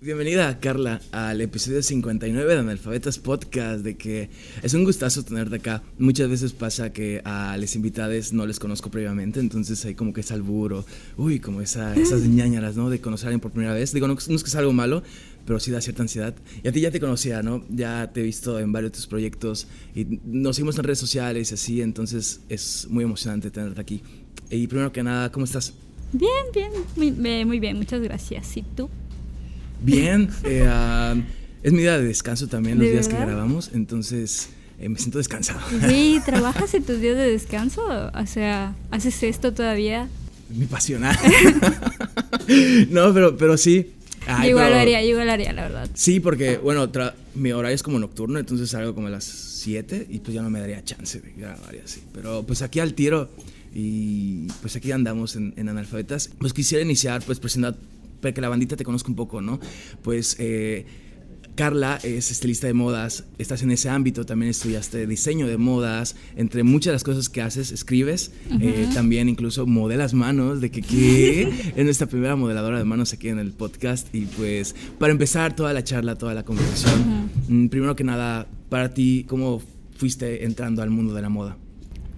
Bienvenida, Carla, al episodio 59 de Analfabetas Podcast, de que es un gustazo tenerte acá. Muchas veces pasa que a los invitados no les conozco previamente, entonces hay como que es alburo, uy, como esa, esas ñañaras, ¿no? De conocer a alguien por primera vez. Digo, no, no es que sea algo malo, pero sí da cierta ansiedad. Y a ti ya te conocía, ¿no? Ya te he visto en varios de tus proyectos y nos seguimos en redes sociales y así, entonces es muy emocionante tenerte aquí. Y primero que nada, ¿cómo estás? Bien, bien, muy, muy bien, muchas gracias. ¿Y tú? Bien, eh, es mi día de descanso también los ¿De días que grabamos, entonces eh, me siento descansado. Sí, ¿trabajas en tus días de descanso? O sea, ¿haces esto todavía? mi pasión. ah. no, pero, pero sí. Ay, yo igual pero- lo haría, yo igual lo haría, la verdad. Sí, porque, bueno, tra- mi horario es como nocturno, entonces salgo como a las 7 y pues ya no me daría chance de grabar y así. Pero pues aquí al tiro y pues aquí andamos en, en Analfabetas. Pues quisiera iniciar pues presentando, para que la bandita te conozca un poco, ¿no? Pues eh, Carla es estilista de modas, estás en ese ámbito, también estudiaste diseño de modas, entre muchas de las cosas que haces, escribes, eh, también incluso modelas manos, de que, que es nuestra primera modeladora de manos aquí en el podcast. Y pues para empezar toda la charla, toda la conversación, mm, primero que nada, para ti, ¿cómo fuiste entrando al mundo de la moda?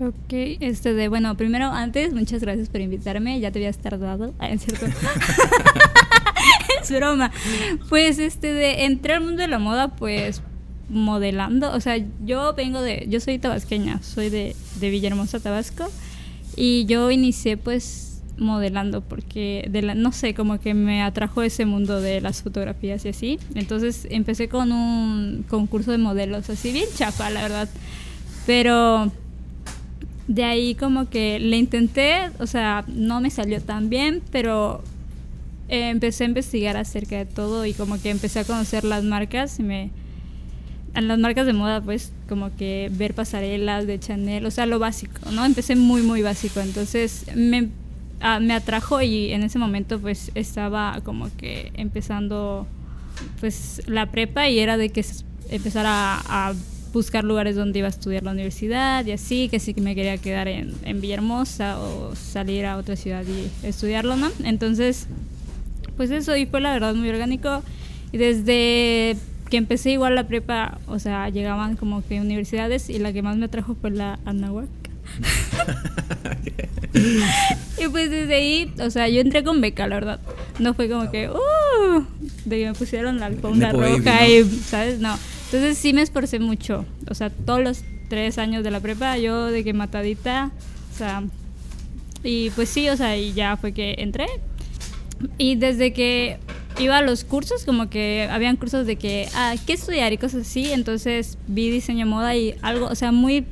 Ok, este de, bueno, primero, antes, muchas gracias por invitarme, ya te habías tardado, Ah, es cierto. es broma. Pues este de, entré al mundo de la moda, pues modelando, o sea, yo vengo de, yo soy tabasqueña, soy de, de Villahermosa, Tabasco, y yo inicié pues modelando porque de la, no sé, como que me atrajo ese mundo de las fotografías y así. Entonces empecé con un concurso de modelos, así bien chafa, la verdad. Pero de ahí como que le intenté, o sea, no me salió tan bien, pero eh, empecé a investigar acerca de todo y como que empecé a conocer las marcas y me las marcas de moda pues como que ver pasarelas de Chanel, o sea, lo básico, ¿no? Empecé muy muy básico, entonces me ah, me atrajo y en ese momento pues estaba como que empezando pues la prepa y era de que empezar a, a buscar lugares donde iba a estudiar la universidad y así, que sí que me quería quedar en, en Villahermosa o salir a otra ciudad y estudiarlo, ¿no? Entonces, pues eso, y fue la verdad muy orgánico. Y desde que empecé igual la prepa, o sea, llegaban como que universidades y la que más me atrajo fue la Anáhuac. y pues desde ahí, o sea, yo entré con beca, la verdad. No fue como que, uh, de que me pusieron la alfombra roja ¿no? y, ¿sabes? No. Entonces sí me esforcé mucho. O sea, todos los tres años de la prepa, yo de que matadita, o sea, y pues sí, o sea, y ya fue que entré. Y desde que iba a los cursos, como que habían cursos de que, ah, ¿qué estudiar? y cosas así. Entonces vi diseño moda y algo, o sea, muy,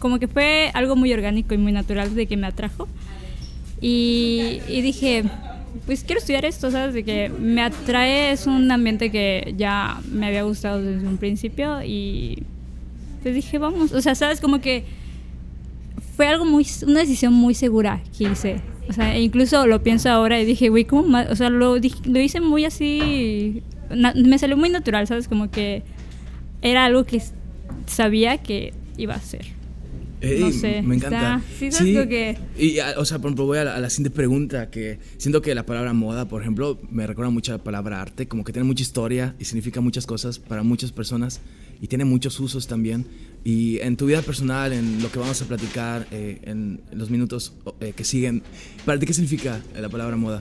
como que fue algo muy orgánico y muy natural de que me atrajo. Y, y dije, pues quiero estudiar esto, ¿sabes? De que me atrae, es un ambiente que ya me había gustado desde un principio y pues dije, vamos, o sea, ¿sabes? Como que fue algo muy, una decisión muy segura que hice. O sea, e incluso lo pienso ahora y dije, güey, ¿cómo? O sea, lo, lo hice muy así, me salió muy natural, ¿sabes? Como que era algo que sabía que iba a hacer. Ey, No sé, me encanta. está- sí, ¿sabes lo que- Y, o sea, por ejemplo, voy a la, a la siguiente pregunta, que siento que la palabra moda, por ejemplo, me recuerda mucho a la palabra arte, como que tiene mucha historia y significa muchas cosas para muchas personas y tiene muchos usos también. Y en tu vida personal, en lo que vamos a platicar eh, en, los minutos eh, que siguen, ¿para ti qué significa la palabra moda?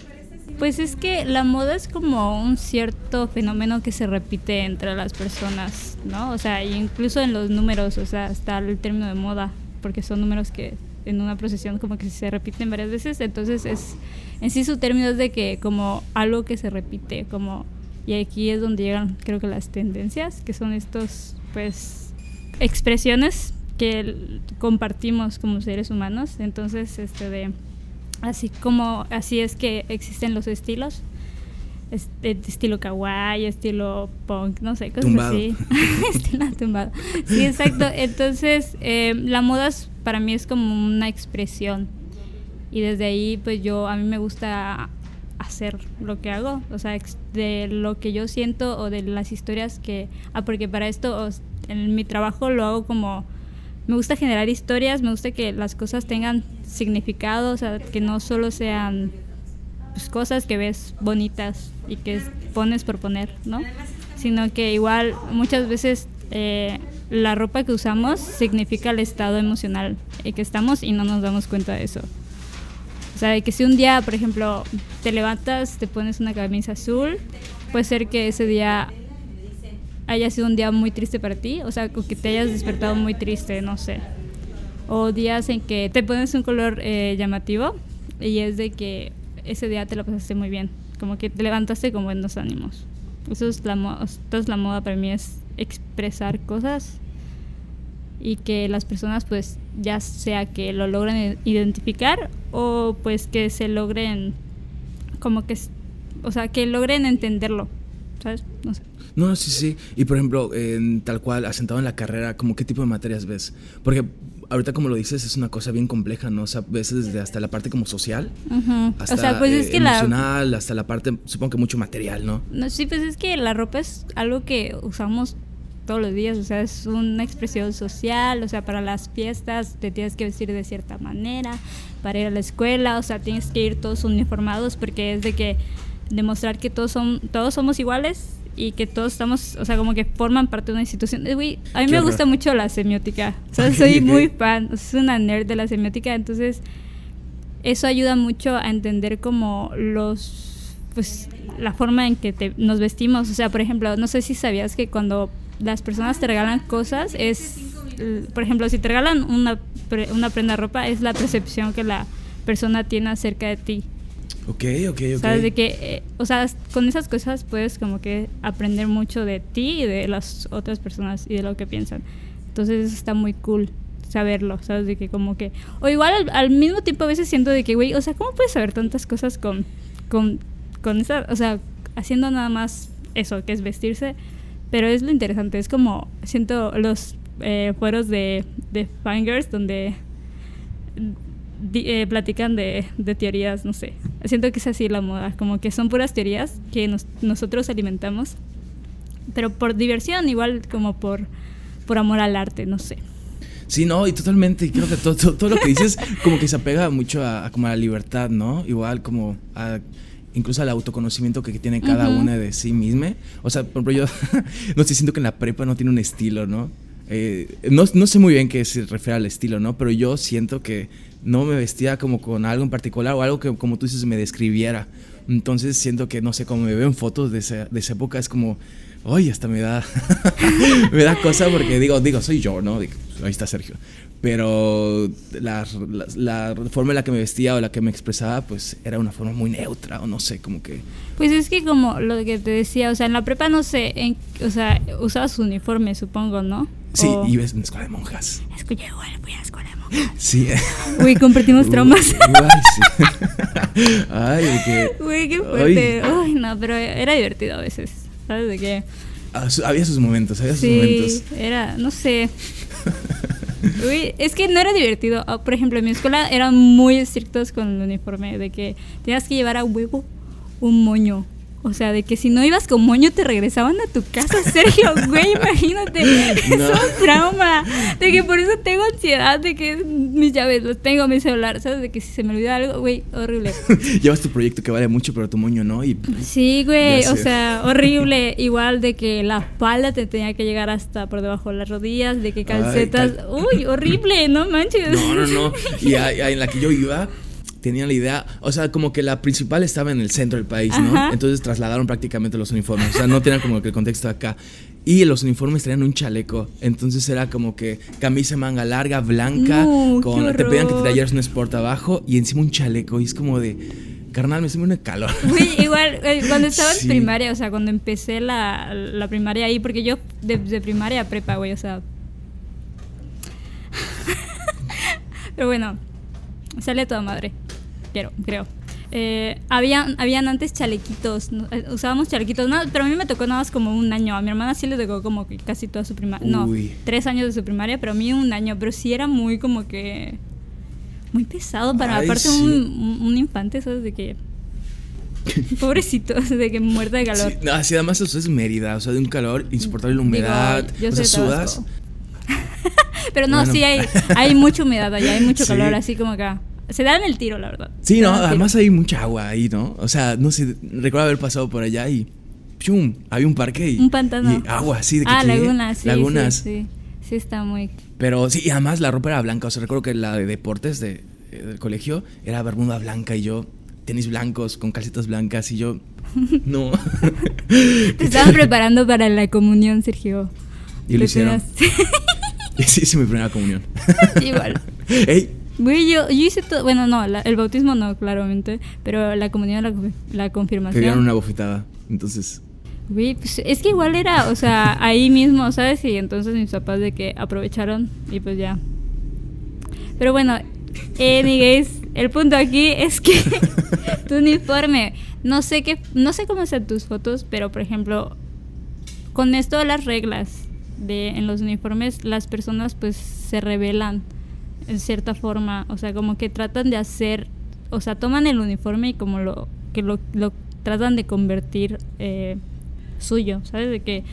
Pues es que la moda es como un cierto fenómeno que se repite entre las personas, ¿no? O sea, incluso en los números, o sea, está el término de moda, porque son números que en una procesión como que se repiten varias veces, entonces es en sí su término es de que como algo que se repite, como y aquí es donde llegan creo que las tendencias, que son estos pues expresiones que compartimos como seres humanos, entonces este de así como así es que existen los estilos este, estilo kawaii estilo punk no sé cosas Tumbado. así. Estilo tumbado. Sí exacto. Entonces eh, la moda es- para mí es como una expresión. Y desde ahí pues yo a mí me gusta hacer lo que hago o sea de lo que yo siento o de las historias que ah porque para esto en mi trabajo lo hago como me gusta generar historias, me gusta que las cosas tengan significado, o sea, que no solo sean pues, cosas que ves bonitas y que pones por poner, ¿no? Sino que igual muchas veces eh, la ropa que usamos significa el estado emocional en que estamos y no nos damos cuenta de eso. O sea, que si un día, por ejemplo, te levantas, te pones una camisa azul, puede ser que ese día haya sido un día muy triste para ti, o sea, que te hayas despertado muy triste, no sé. O días en que te pones un color eh, llamativo y es de que ese día te lo pasaste muy bien, como que te levantaste con buenos ánimos. Eso es la moda, es la moda para mí es expresar cosas y que las personas pues ya sea que lo logren identificar o pues que se logren como que o sea que logren entenderlo sabes no sé no, sí, sí. Y por ejemplo, en, tal cual, asentado en la carrera, ¿cómo qué tipo de materias ves? Porque ahorita como lo dices, es una cosa bien compleja, ¿no? O sea, ves desde hasta la parte como social, hasta o sea, pues es que emocional, hasta la parte, supongo que mucho material, ¿no? ¿no? Sí, pues es que la ropa es algo que usamos todos los días, o sea, es una expresión social, o sea, para las fiestas te tienes que vestir de cierta manera, para ir a la escuela, o sea, tienes que ir todos uniformados porque es de que demostrar que todos son todos somos iguales y que todos estamos, o sea, como que forman parte de una institución. a mí me gusta mucho la semiótica. O sea, soy muy fan, soy una nerd de la semiótica, entonces eso ayuda mucho a entender como los, pues, la forma en que nos vestimos. O sea, por ejemplo, no sé si sabías que cuando las personas te regalan cosas es, por ejemplo, si te regalan una, una prenda de ropa, es la percepción que la persona tiene acerca de ti. Ok, ok, ok. ¿Sabes? De que, eh, o sea, con esas cosas puedes como que aprender mucho de ti y de las otras personas y de lo que piensan. Entonces está muy cool saberlo, ¿sabes? De que como que... O igual al, mismo tiempo a veces siento de que, güey, o sea, ¿cómo puedes saber tantas cosas con, con, con esa... O sea, haciendo nada más eso, que es vestirse. Pero es lo interesante, es como, siento los eh, fueros de, de Fingers donde eh, platican de, de, teorías, no sé. Siento que es así la moda, como que son puras teorías que nosotros alimentamos, pero por diversión, igual como por, por amor al arte, no sé. Sí, no, y totalmente, creo que todo, todo, lo que dices como que se apega mucho a, como a la libertad, ¿no? Igual como a incluso al autoconocimiento que tiene cada una de sí misma. O sea, por ejemplo, yo no sé, siento que en la prepa no tiene un estilo, ¿no? Eh, no, no, sé muy bien qué se refiere al estilo, ¿no? Pero yo siento que no me vestía como con algo en particular o algo que, como tú dices, me describiera. Entonces siento que, no sé, como me veo en fotos de esa, de esa época, es como, ay, hasta me da, me da cosa porque digo, digo, soy yo, ¿no? ahí está Sergio. Pero la, la, forma en la que me vestía o la que me expresaba, pues era una forma muy neutra o no sé, como que... Pues es que como lo que te decía, o sea, en la prepa no sé, en, o sea, usabas uniforme, supongo, ¿no? Sí, y ibas en la escuela de monjas. Es que yo igual fui a la escuela de monjas. Sí. Uy, compartimos traumas. Ay, sí. qué. Uy, qué fuerte. Uy, no, pero era divertido a veces. ¿Sabes de qué? Ah, había sus momentos, había sus sí, momentos. Era, no sé. Uy, es que no era divertido. Ah, por ejemplo, en mi escuela eran muy estrictos con el uniforme, de que tenías que llevar a huevo un moño. O sea, de que si no ibas con moño te regresaban a tu casa, Sergio, güey, imagínate. Es un trauma. De que por eso tengo ansiedad de que mis llaves los tengo, mi celular, ¿sabes? De que si se me olvida algo, güey, horrible. Llevas tu proyecto que vale mucho, pero tu moño no. Y... Sí, güey, o sea, horrible. Igual de que la espalda te tenía que llegar hasta por debajo de las rodillas, de que calcetas. Uy, horrible, no manches. No, no, no. Y en la que yo iba tenía la idea, o sea, como que la principal estaba en el centro del país, ¿no? Entonces trasladaron prácticamente los uniformes, o sea, no tenían como que el contexto acá. Y los uniformes tenían un chaleco, entonces era como que camisa manga larga, blanca, con, te pedían que te trajeras un sport abajo y encima un chaleco, y es como de carnal, me siento un calor. igual, eh, cuando estaba en primaria, o sea, cuando empecé la, la primaria ahí, porque yo desde primaria a prepa, güey, o sea. Pero bueno, sale toda madre creo. Eh, habían, habían antes chalequitos, eh, usábamos chalequitos, no, pero a mí me tocó nada más como un año, a mi hermana sí le tocó como que casi toda su primaria, no, tres años de su primaria, pero a mí un año, pero sí era muy como que, muy pesado para aparte un, un, infante, ¿sabes? De que, pobrecito, de que muerta de calor. Sí, no, así además eso es Mérida, o sea, de un calor insoportable, la humedad, o sea, sudas. Pero no, Bueno. sí hay, hay mucha humedad allá, hay mucho Sí. calor, así como acá. Se dan el tiro, la verdad. Sí, Se no, tiro. además hay mucha agua ahí, ¿no? O sea, no sé, recuerdo haber pasado por allá y ¡pum! Había un parque y, Un pantano. y agua, sí, de que Ah, ¿qué? lagunas, sí. Lagunas. Sí, sí. Sí, está muy. Pero sí, y además la ropa era blanca. O sea, recuerdo que la de deportes de, eh, del colegio era bermuda blanca y yo tenis blancos con calcetas blancas y yo no. Te estaban preparando para la comunión, Sergio. Y lo hicieron. sí, sí, mi primera comunión. Igual. Ey, Güey, yo, yo hice todo. Bueno, no, la- el bautismo no, claramente. Pero la comunión, la, la te dieron confirmación. una bofetada. Entonces, Güey, pues es que igual era, o sea, ahí mismo, ¿sabes? Y entonces mis papás de que aprovecharon y pues ya. Pero bueno, anyways, el punto aquí es que tu uniforme, no sé qué, no sé cómo sean tus fotos, pero por ejemplo, con esto de las reglas de en los uniformes, las personas pues se rebelan en cierta forma, o sea, como que tratan de hacer, o sea, toman el uniforme y como lo que lo, lo tratan de convertir eh, suyo, ¿sabes? De que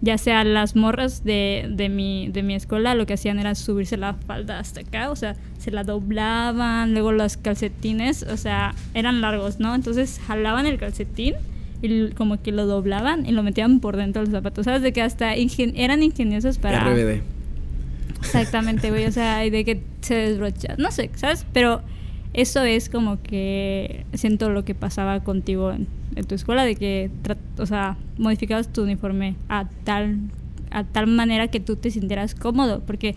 ya sea las morras de, de, mi, de mi escuela lo que hacían era subirse la falda hasta acá, o sea, se la doblaban, luego los calcetines, o sea, eran largos, ¿no? Entonces jalaban el calcetín y como que lo doblaban y lo metían por dentro de los zapatos, ¿sabes? De que hasta eran ingeniosos para... RBD. Exactamente, güey, o sea, y de que se desbrocha, no sé, ¿sabes? Pero eso es como que siento lo que pasaba contigo en, tu escuela, de que, o sea, modificabas tu uniforme a tal, a tal manera que tú te sintieras cómodo, porque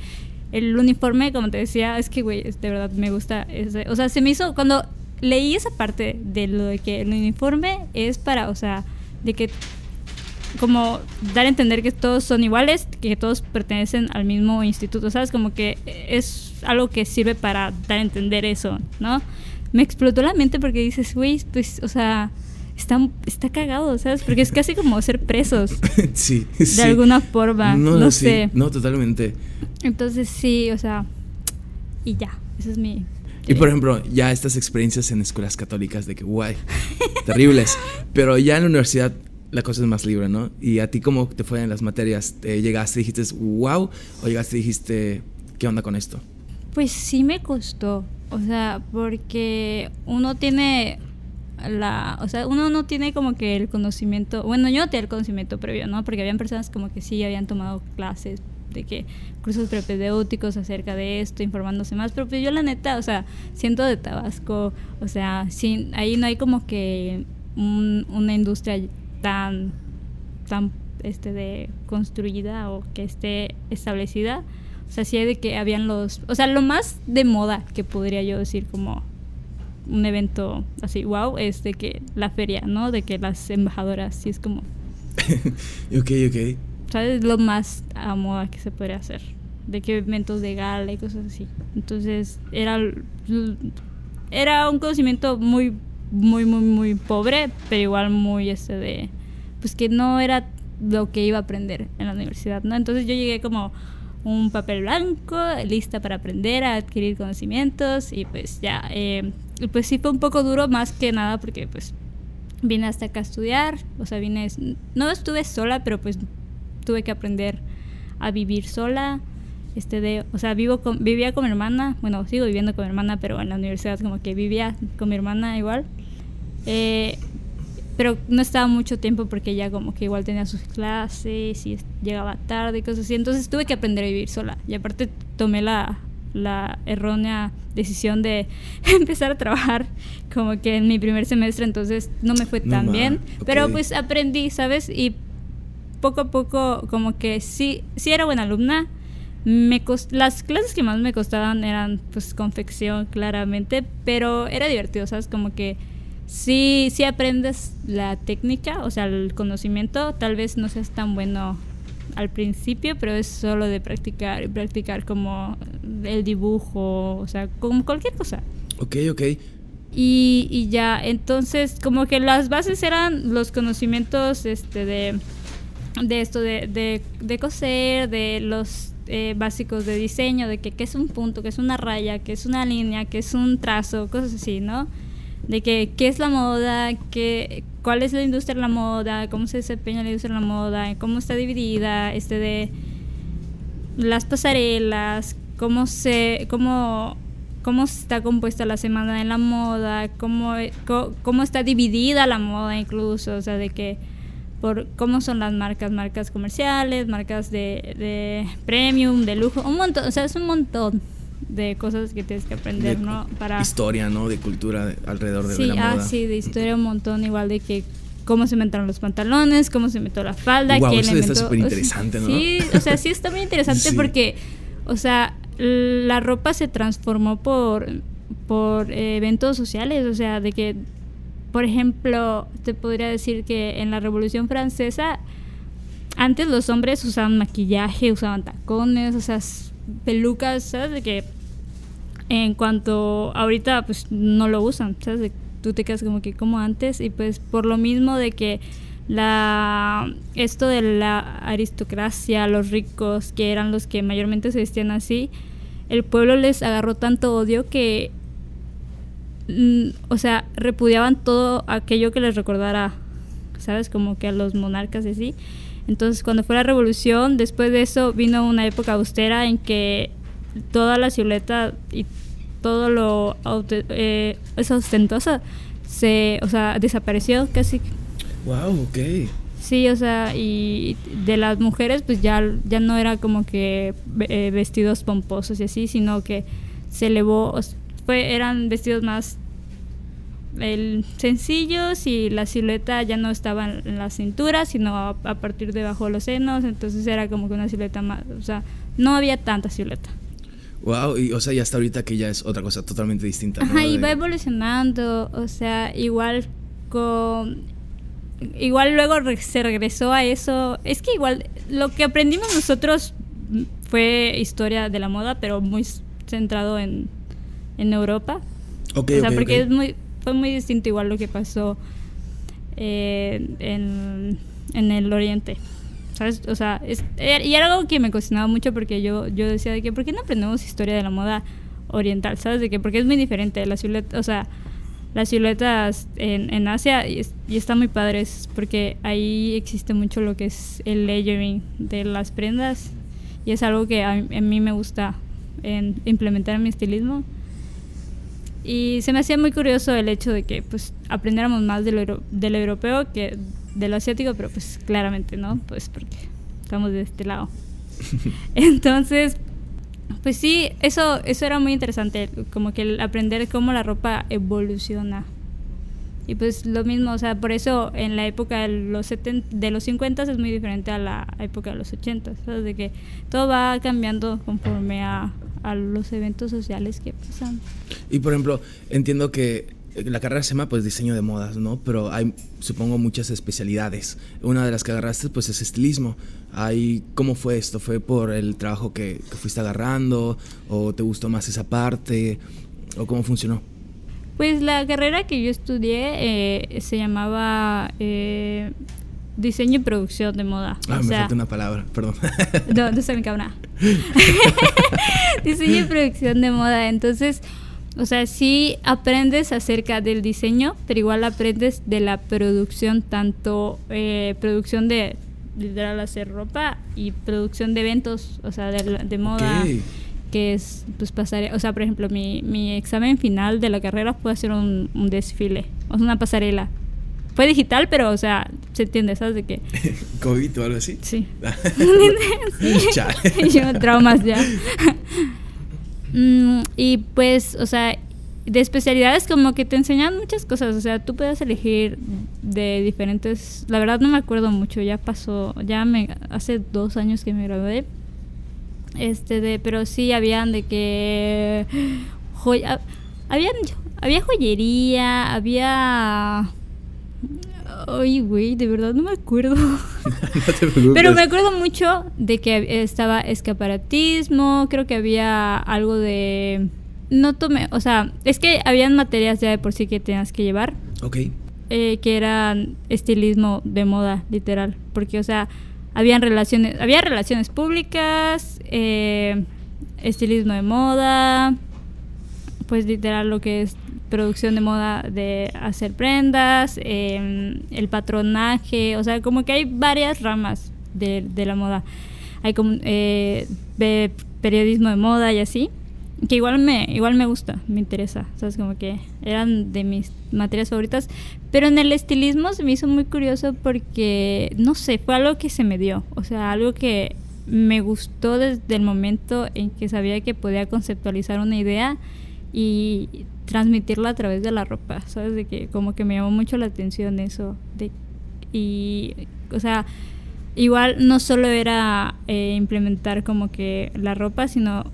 el uniforme, como te decía, es que, güey, de verdad me gusta, ese- o sea, se me hizo, cuando leí esa parte de lo de que el uniforme es para, o sea, de que como dar a entender que todos son iguales, que todos pertenecen al mismo instituto, ¿sabes? Como que es algo que sirve para dar a entender eso, ¿no? Me explotó la mente porque dices, güey, pues, o sea, está, está cagado, ¿sabes? Porque es casi como ser presos, sí, de sí. alguna forma, no, sí, sé. No, totalmente. Entonces sí, o sea, y ya, ese es mi... Y por ejemplo, ya estas experiencias en escuelas católicas de que, guay, terribles. Pero ya en la universidad la cosa es más libre, ¿no? Y a ti, ¿cómo te fue en las materias? ¿Te llegaste y dijiste, wow? ¿O llegaste y dijiste, qué onda con esto? Pues sí me costó, o sea, porque uno tiene la, o sea, uno no tiene como que el conocimiento, bueno, yo no tenía el conocimiento previo, ¿no? Porque habían personas como que sí habían tomado clases de que cursos propedéuticos acerca de esto, informándose más, pero pues yo la neta, o sea, siento de Tabasco, o sea, sin, ahí no hay como que un- una industria tan, tan, este, de construida o que esté establecida. O sea, sí hay de que habían los... O sea, lo más de moda que podría yo decir como un evento así, wow, es de que la feria, ¿no? De que las embajadoras, sí es como, ok, ok. ¿sabes? Lo más a moda que se podría hacer. De que eventos de gala y cosas así. Entonces, era, era un conocimiento muy, muy, muy, muy pobre, pero igual muy este de... Pues que no era lo que iba a aprender en la universidad, ¿no? Entonces yo llegué como un papel blanco, lista para aprender, a adquirir conocimientos y pues ya, eh, pues sí fue un poco duro más que nada porque pues vine hasta acá a estudiar, o sea, vine, no estuve sola, pero pues tuve que aprender a vivir sola, este de, o sea, vivo con, vivía con mi hermana, bueno, sigo viviendo con mi hermana, pero en la universidad como que vivía con mi hermana igual, eh, pero no estaba mucho tiempo porque ella como que igual tenía sus clases y llegaba tarde y cosas así, entonces tuve que aprender a vivir sola y aparte tomé la, la errónea decisión de empezar a trabajar como que en mi primer semestre, entonces no me fue No tan ma, bien, pero ok. pues aprendí, ¿sabes? Y poco a poco como que sí, sí era buena alumna. Me cos- las clases que más me costaban eran pues confección claramente, pero era divertido, ¿sabes? Como que sí, sí aprendes la técnica, o sea, el conocimiento, tal vez no seas tan bueno al principio, pero es solo de practicar y practicar como el dibujo, o sea, como cualquier cosa. Ok, ok. Y, y ya, entonces como que las bases eran los conocimientos este, de, de esto, de, de, de coser, de los eh, básicos de diseño, de que qué es un punto, qué es una raya, qué es una línea, qué es un trazo, cosas así, ¿no? De que qué es la moda, qué, cuál es la industria de la moda, cómo se desempeña la industria de la moda, cómo está dividida, este de las pasarelas, cómo se, cómo, cómo está compuesta la semana de la moda, cómo, cómo, está dividida la moda incluso, o sea, de que por cómo son las marcas, marcas comerciales, marcas de, de premium, de lujo, un montón, o sea, es un montón de cosas que tienes que aprender, ¿no? Para historia, ¿no? De cultura alrededor de la ah, moda. Sí, de historia un montón, igual de que cómo se inventaron los pantalones, cómo se inventó la falda, wow, quién eso inventó, está súper interesante, ¿no? Sí, o sea, sí está muy interesante porque, o sea, la ropa se transformó por por eventos sociales, o sea, de que por ejemplo, te podría decir que en la Revolución Francesa antes los hombres usaban maquillaje, usaban tacones, o sea, pelucas, ¿sabes? De que en cuanto ahorita pues no lo usan, ¿sabes? De, tú te quedas como que como antes y pues por lo mismo de que la esto de la aristocracia, los ricos, que eran los que mayormente se vestían así, el pueblo les agarró tanto odio que o sea, repudiaban todo aquello que les recordara, ¿sabes? Como que a los monarcas y así. Entonces, cuando fue la revolución, después de eso vino una época austera en que toda la silueta y todo lo eh, esa ostentosa se, o sea, desapareció casi. Wow, ok. Sí, o sea, y de las mujeres pues ya, ya no era como que eh, vestidos pomposos y así, sino que se elevó, fue, eran vestidos más el, sencillos y la silueta ya no estaba en la cintura, sino a, partir de bajo los senos, entonces era como que una silueta más, o sea, no había tanta silueta. Wow, y o sea, ya hasta ahorita que ya es otra cosa totalmente distinta. Ajá, y va evolucionando, o sea, igual con igual luego se regresó a eso. Es que igual lo que aprendimos nosotros fue historia de la moda, pero muy centrado en, en Europa. Okay, o sea, porque es muy fue muy distinto igual lo que pasó eh, en, en, el Oriente. ¿Sabes? O sea, es, y era algo que me cuestionaba mucho porque yo, yo decía de que, ¿por qué no aprendemos historia de la moda oriental? ¿Sabes? De que, porque es muy diferente. La silueta, o sea, las siluetas en, en Asia y, y está muy padres porque ahí existe mucho lo que es el layering de las prendas y es algo que a, a mí me gusta en implementar en mi estilismo y se me hacía muy curioso el hecho de que pues aprendiéramos más de lo, del europeo que del asiático, pero pues claramente no, pues porque estamos de este lado. Entonces, pues sí, eso, eso era muy interesante, como que el aprender cómo la ropa evoluciona. Y pues lo mismo, o sea, por eso en la época de los, de los 50 es muy diferente a la época de los 80, ¿sabes? De que todo va cambiando conforme a, a los eventos sociales que pasan. Y por ejemplo, entiendo que la carrera se llama pues diseño de modas, ¿no? Pero hay supongo muchas especialidades. Una de las que agarraste pues es estilismo. Hay, ¿Cómo fue esto? ¿Fue por el trabajo que, fuiste agarrando? ¿O te gustó más esa parte? ¿O cómo funcionó? Pues la carrera que yo estudié eh, se llamaba eh, diseño y producción de moda. Ah, me falta una palabra, perdón. No, no se me cabe nada. diseño y producción de moda. Entonces, o sea, sí aprendes acerca del diseño, pero igual aprendes de la producción, tanto eh, producción de literal hacer ropa y producción de eventos, o sea, de, de moda. Que es, pues, pasar, o sea, por ejemplo, mi, mi examen final de la carrera fue hacer un, un desfile, o sea, una pasarela fue digital, pero, o sea, se entiende, ¿sabes de qué? ¿COVID o algo así? Sí. sí. Yo traumas ya. Mm, y pues, o sea, de especialidades como que te enseñan muchas cosas, o sea, tú puedes elegir de diferentes, la verdad no me acuerdo mucho, ya pasó, ya me, hace dos años que me gradué, este, de, pero sí habían de que, joya, habían, había joyería, había Ay, güey, de verdad no me acuerdo. Pero me acuerdo mucho de que estaba escaparatismo, creo que había algo de... No tomé, o sea, es que habían materias ya de por sí que tenías que llevar. Ok. Eh, que eran estilismo de moda, literal. Porque, o sea, habían relaciones, había relaciones públicas, eh, estilismo de moda, pues literal lo que es producción de moda de hacer prendas, em, el patronaje, o sea, como que hay varias ramas de, de, la moda. hay como, eh, periodismo de moda y así, que igual me, igual me gusta, me interesa, sabes, como que eran de mis materias favoritas, pero en el estilismo se me hizo muy curioso porque, no sé, fue algo que se me dio, o sea, algo que me gustó desde el momento en que sabía que podía conceptualizar una idea y transmitirla a través de la ropa, ¿sabes? De que como que me llamó mucho la atención eso. De, y, o sea, igual no solo era eh, implementar como que la ropa, sino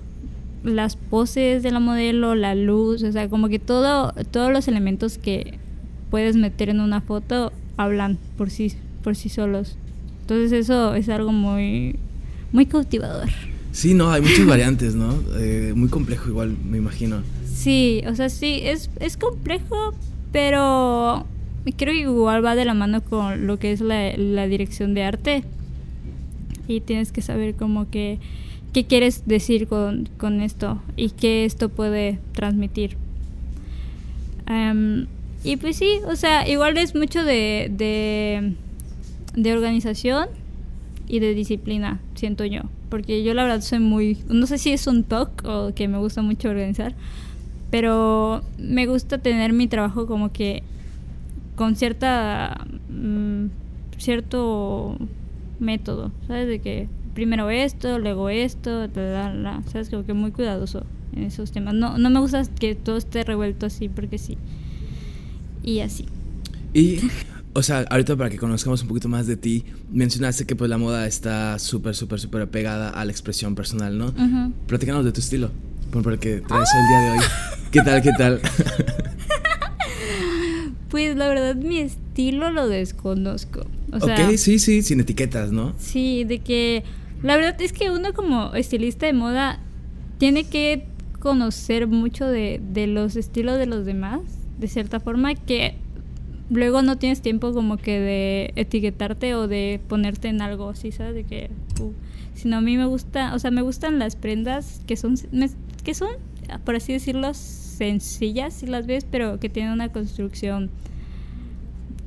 las poses de la modelo, la luz, o sea, como que todo, todos los elementos que puedes meter en una foto hablan por sí, por sí solos. Entonces eso es algo muy, muy cautivador. Sí, no, hay muchas variantes, ¿no? Eh, muy complejo igual, me imagino. Sí, o sea, sí, es, es complejo, pero creo que igual va de la mano con lo que es la, la dirección de arte. Y tienes que saber como que qué quieres decir con, con esto y qué esto puede transmitir. Em, y pues sí, o sea, igual es mucho de, de, de organización y de disciplina, siento yo. Porque yo la verdad soy muy, no sé si es un talk o que me gusta mucho organizar, pero me gusta tener mi trabajo como que con cierta, mm, cierto método, ¿sabes? De que primero esto, luego esto, ¿sabes? Como que muy cuidadoso en esos temas. No, no me gusta que todo esté revuelto así porque sí. Y así. Y o sea, ahorita para que conozcamos un poquito más de ti, mencionaste que pues la moda está súper, súper, súper apegada a la expresión personal, ¿no? Platícanos de tu estilo, por el que traes el día de hoy. ¿Qué tal, qué tal? pues la verdad mi estilo lo desconozco. O ok, sí, sí, sin etiquetas, ¿no? Sí, de que la verdad es que uno como estilista de moda tiene que conocer mucho de, de los estilos de los demás, de cierta forma, que luego no tienes tiempo como que de etiquetarte o de ponerte en algo así, ¿sabes? De que, uh, sino a mí me gusta, o sea, me gustan las prendas que son, que son, por así decirlo, sencillas si las ves, pero que tienen una construcción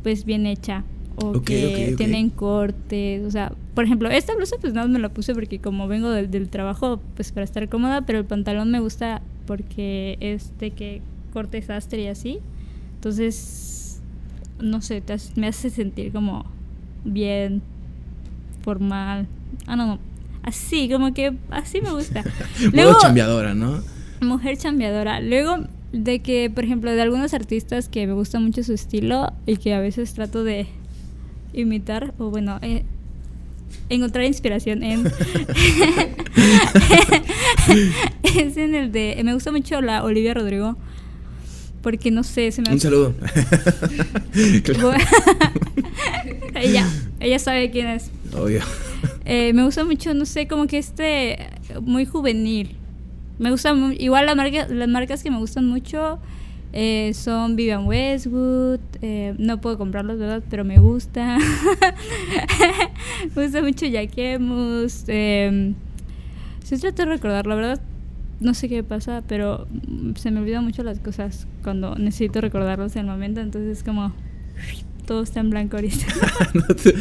pues bien hecha o que tienen cortes, o sea, por ejemplo, esta blusa pues nada me la puse porque como vengo del, del, trabajo pues para estar cómoda, pero el pantalón me gusta porque es de que corte sastre y así, entonces no sé, me hace sentir como bien formal. Ah, no, no. Así, como que así me gusta. Luego, chambeadora, ¿no? Mujer chambeadora. Luego, de que, por ejemplo, de algunos artistas que me gusta mucho su estilo y que a veces trato de imitar, o bueno, eh, encontrar inspiración en. es en el de. Me gusta mucho la Olivia Rodrigo porque no sé, se me Un saludo. ella, ella sabe quién es. Obvio. Eh, me gusta mucho, no sé, como que este muy juvenil. Me gusta igual la marca, las marcas que me gustan mucho eh, son Vivian Westwood. Eh, no puedo comprarlos, ¿verdad? Pero me gusta. me gusta mucho Jaquemus. Eh, si trato de recordar, la verdad, no sé qué pasa, pero se me olvidan mucho las cosas cuando necesito recordarlos en el momento, entonces como todo está en blanco ahorita. no, te,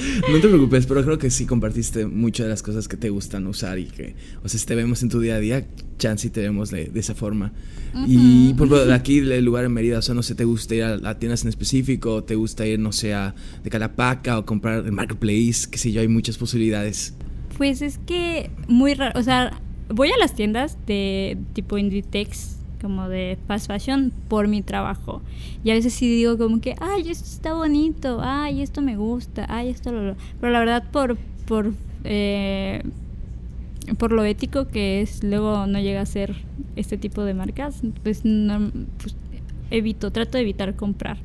preocupes, pero creo que sí compartiste muchas de las cosas que te gustan usar y que, o sea, si te vemos en tu día a día, chance y te vemos de, esa forma. Y por ejemplo, de aquí, el lugar en Mérida, o sea, no sé, ¿te gusta ir a, tiendas en específico? ¿Te gusta ir, no sé, a, de Calapaca o comprar en Marketplace? Que sé yo, hay muchas posibilidades. Pues es que muy raro, o sea, voy a las tiendas de tipo Inditex, como de fast fashion, por mi trabajo. Y a veces sí digo como que, ay, esto está bonito, ay, esto me gusta, ay, esto lo... Pero la verdad por, por, eh, por lo ético que es, luego no llega a ser este tipo de marcas, pues, no, pues evito, trato de evitar comprar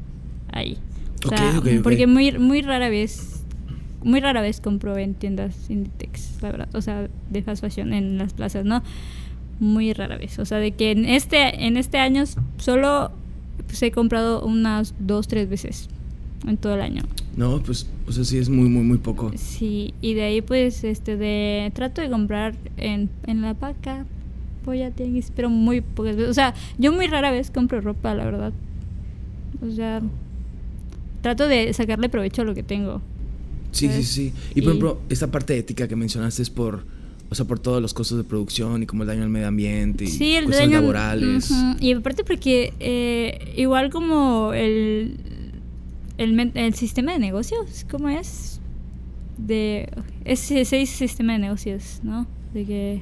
ahí. O sea, porque muy, muy rara vez muy rara vez compro en tiendas Inditex, la verdad. O sea, de fast fashion en las plazas, ¿no? Muy rara vez. O sea, de que en este, en este año solo pues, he comprado unas dos, tres veces en todo el año. No, pues, o sea, sí es muy, muy, muy poco. Sí, y de ahí pues, este, de, trato de comprar en, en la paca, voy a tener, pero muy pocas veces. O sea, yo muy rara vez compro ropa, la verdad. O sea, trato de sacarle provecho a lo que tengo. Sí, sí, sí. Y por ejemplo, esta parte ética que mencionaste es por, O sea, por todos los costos de producción y como el daño al medio ambiente y Sí, el daño laborales. Y aparte porque eh, igual como el, el, el sistema de negocios, ¿cómo es? De ese se dice sistema de negocios, ¿no? De que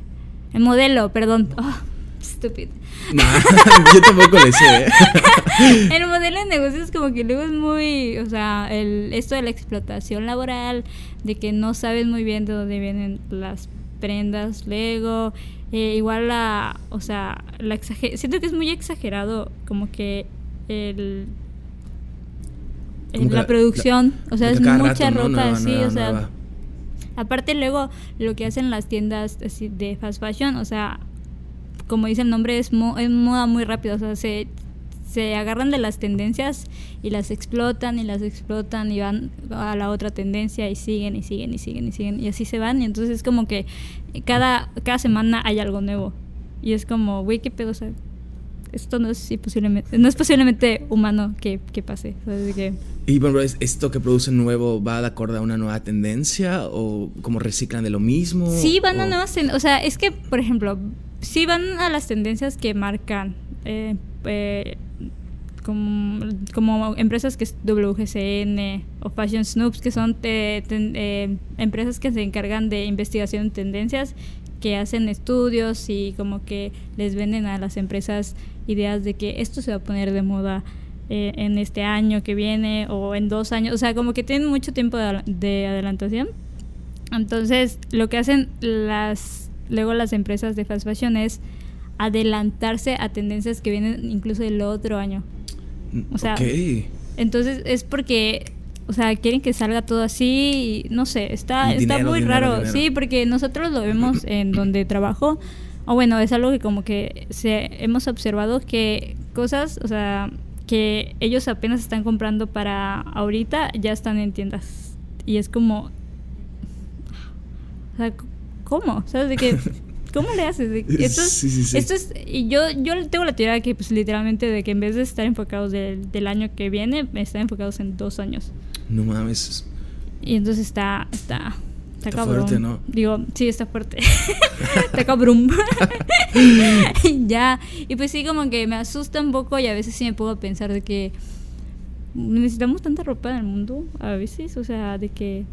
el modelo, perdón. Oh, estúpido. Nah, yo tampoco le sé. ¿eh? El modelo de negocios como que luego es muy, o sea, el, esto de la explotación laboral, de que no sabes muy bien de dónde vienen las prendas luego, eh, igual la, o sea, la exager siento que es muy exagerado como que el... Como en que la, la- producción, o sea, es mucha ropa, Nueva, sí, nueva, o sea, nueva. Aparte luego lo que hacen las tiendas así de fast fashion, o sea, como dice el nombre, es, mo- es moda muy rápida, o sea, se, se agarran de las tendencias y las explotan y las explotan y van a la otra tendencia y siguen y siguen y siguen y siguen y así se van y entonces es como que cada, cada semana hay algo nuevo y es como, güey, qué pedo, o sea, esto no es posiblemente, no es posiblemente humano que, que pase, que... Y bueno, ¿es- ¿esto que producen nuevo va de acuerdo a una nueva tendencia o como reciclan de lo mismo? Sí, van a o- nuevas ten- O sea, es que, por ejemplo, sí van a las tendencias que marcan. eh, eh, como, como empresas que es WGCN o Fashion Snoops, que son eh, empresas que se encargan de investigación en tendencias, que hacen estudios y como que les venden a las empresas ideas de que esto se va a poner de moda eh, en este año que viene o en dos años. O sea, como que tienen mucho tiempo de, de adelantación. Entonces, lo que hacen las luego las empresas de fast fashion es adelantarse a tendencias que vienen incluso del otro año. o sea. Entonces, es porque o sea, quieren que salga todo así, y no sé, está está muy dinero, raro. dinero. Sí, porque nosotros lo vemos en donde trabajo. O bueno, es algo que como que se, hemos observado que cosas, o sea, que ellos apenas están comprando para ahorita, ya están en tiendas. Y es como, o sea, ¿cómo? ¿Sabes de qué? ¿Cómo le haces? Esto es, Sí, sí, sí. esto es y yo yo tengo la teoría de que pues literalmente de que en vez de estar enfocados del, del año que viene, están enfocados en dos años. No mames. Y entonces está está está, Está cabrón. fuerte, ¿no? Digo, sí, está fuerte. está cabrón. ya. Y pues sí, como que me asusta un poco y a veces sí me puedo pensar de que necesitamos tanta ropa en el mundo. A veces, o sea, de que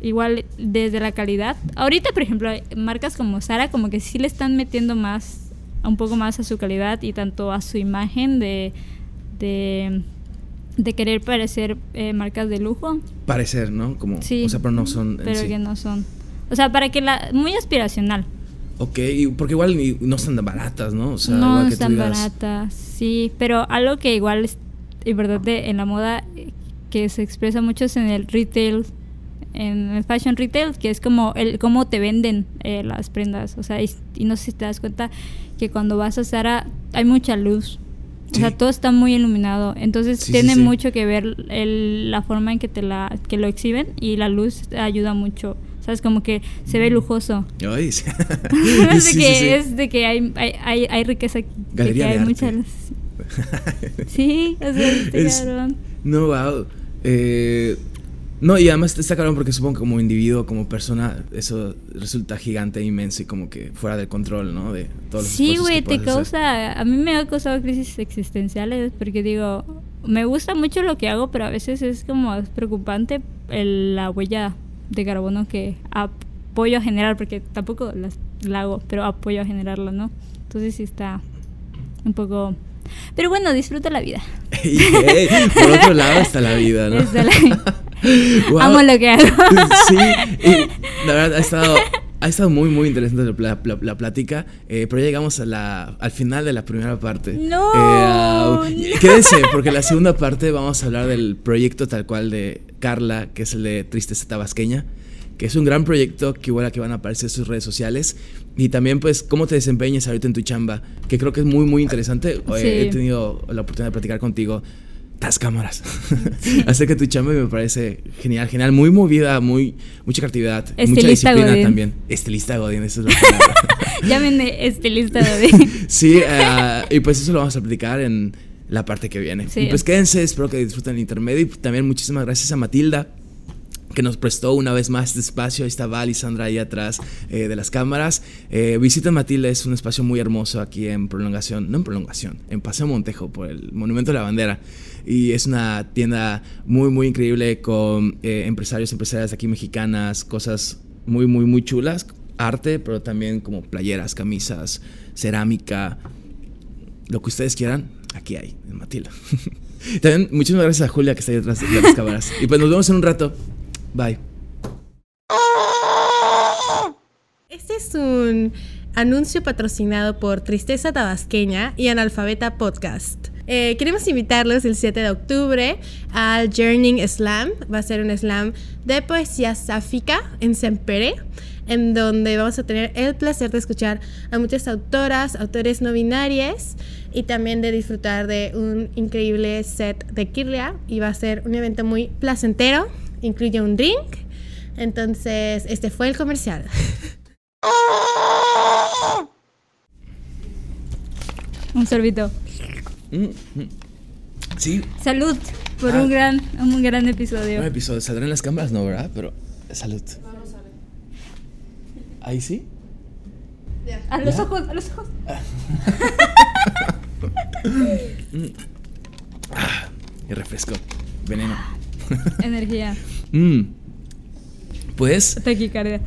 igual desde la calidad. Ahorita, por ejemplo, marcas como Sara como que sí le están metiendo más, un poco más a su calidad y tanto a su imagen de, de, de querer parecer eh, marcas de lujo. Parecer, ¿no? Como, Sí. O sea, pero no son. Pero sí. que no son. O sea, para que la. Muy aspiracional. Ok, porque igual no están tan baratas, ¿no? O sea, no que están digas, baratas. Sí, pero algo que igual es importante en la moda eh, que se expresa mucho es en el retail. En el fashion retail, que es como el cómo te venden eh, las prendas. O sea, y, y no sé si te das cuenta que cuando vas a Zara hay mucha luz. O sea, todo está muy iluminado. Entonces Sí, tiene sí. mucho que ver el- la forma en que te la que lo exhiben y la luz ayuda mucho. ¿Sabes? Como que se ve lujoso. Ay, sí. de Sí, que sí, es de que hay, hay, hay, hay riqueza de Galería que hay de mucha arte. luz. sí o sea este Es- No, wow. Eh, no, y además está cabrón porque supongo que como individuo, como persona, eso resulta gigante, inmenso y como que fuera del control, ¿no? De todos los sí güey te hacer. causa a mí me ha causado crisis existenciales porque digo me gusta mucho lo que hago pero a veces es como es preocupante el- la huella de carbono que apoyo a generar porque tampoco las, la hago pero apoyo a generarla no entonces sí está un poco pero bueno disfruta la vida hey, por otro lado está la vida, ¿no? Está la- Wow. amo lo que hago Sí, y la verdad ha estado, ha estado muy, muy interesante la, la- la plática, eh, pero ya llegamos a la, al final de la primera parte. No, ah, no. Quédense, porque la segunda parte vamos a hablar del proyecto tal cual de Carla, que es el de Tristeza Tabasqueña, que es un gran proyecto que igual aquí van a aparecer sus redes sociales. Y también, pues, cómo te desempeñas ahorita en tu chamba, que creo que es muy, muy interesante. Eh, Sí. He tenido la oportunidad de platicar contigo tas cámaras acerca de tu chamba me parece genial, genial, muy movida, muy mucha creatividad, y mucha Estilista disciplina Godín. también. Estilista Godín, esa es la palabra. Llámenme estilista de sí, eh, y pues eso lo vamos a platicar en la parte que viene. Sí. Y pues quédense, espero que disfruten el intermedio y también muchísimas gracias a Matilda que nos prestó una vez más este espacio. Ahí está Val y Sandra ahí atrás eh, de las cámaras. Eh, visita Matilde, es un espacio muy hermoso aquí en Prolongación, no en Prolongación, en Paseo Montejo, por el Monumento de la Bandera. Y es una tienda muy, muy increíble con eh, empresarios, empresarias aquí mexicanas, cosas muy, muy, muy chulas. Arte, pero también como playeras, camisas, cerámica, lo que ustedes quieran, aquí hay, en Matilda. También muchísimas gracias a Julia que está ahí detrás de las cámaras. Y pues nos vemos en un rato. Bye. Este es un anuncio patrocinado por Tristeza Tabasqueña y Analfabeta Podcast. Eh, queremos invitarlos el 7 de octubre al Journey Slam. Va a ser un slam de poesía sáfica en Sempere, en donde vamos a tener el placer de escuchar a muchas autoras, autores no binarios y también de disfrutar de un increíble set de Kirlia. Y va a ser un evento muy placentero, incluye un drink. Entonces, este fue el comercial. Un sorbito. Mm, mm. Sí, Salud por Ah. un gran, un gran episodio. un episodio. Saldrá en las cámaras, no, ¿verdad? Pero salud. ¿Ahí sí? A los ¿Ya? ojos, a los ojos. Y refresco. Veneno. Energía, Mm. Pues, taquicardia.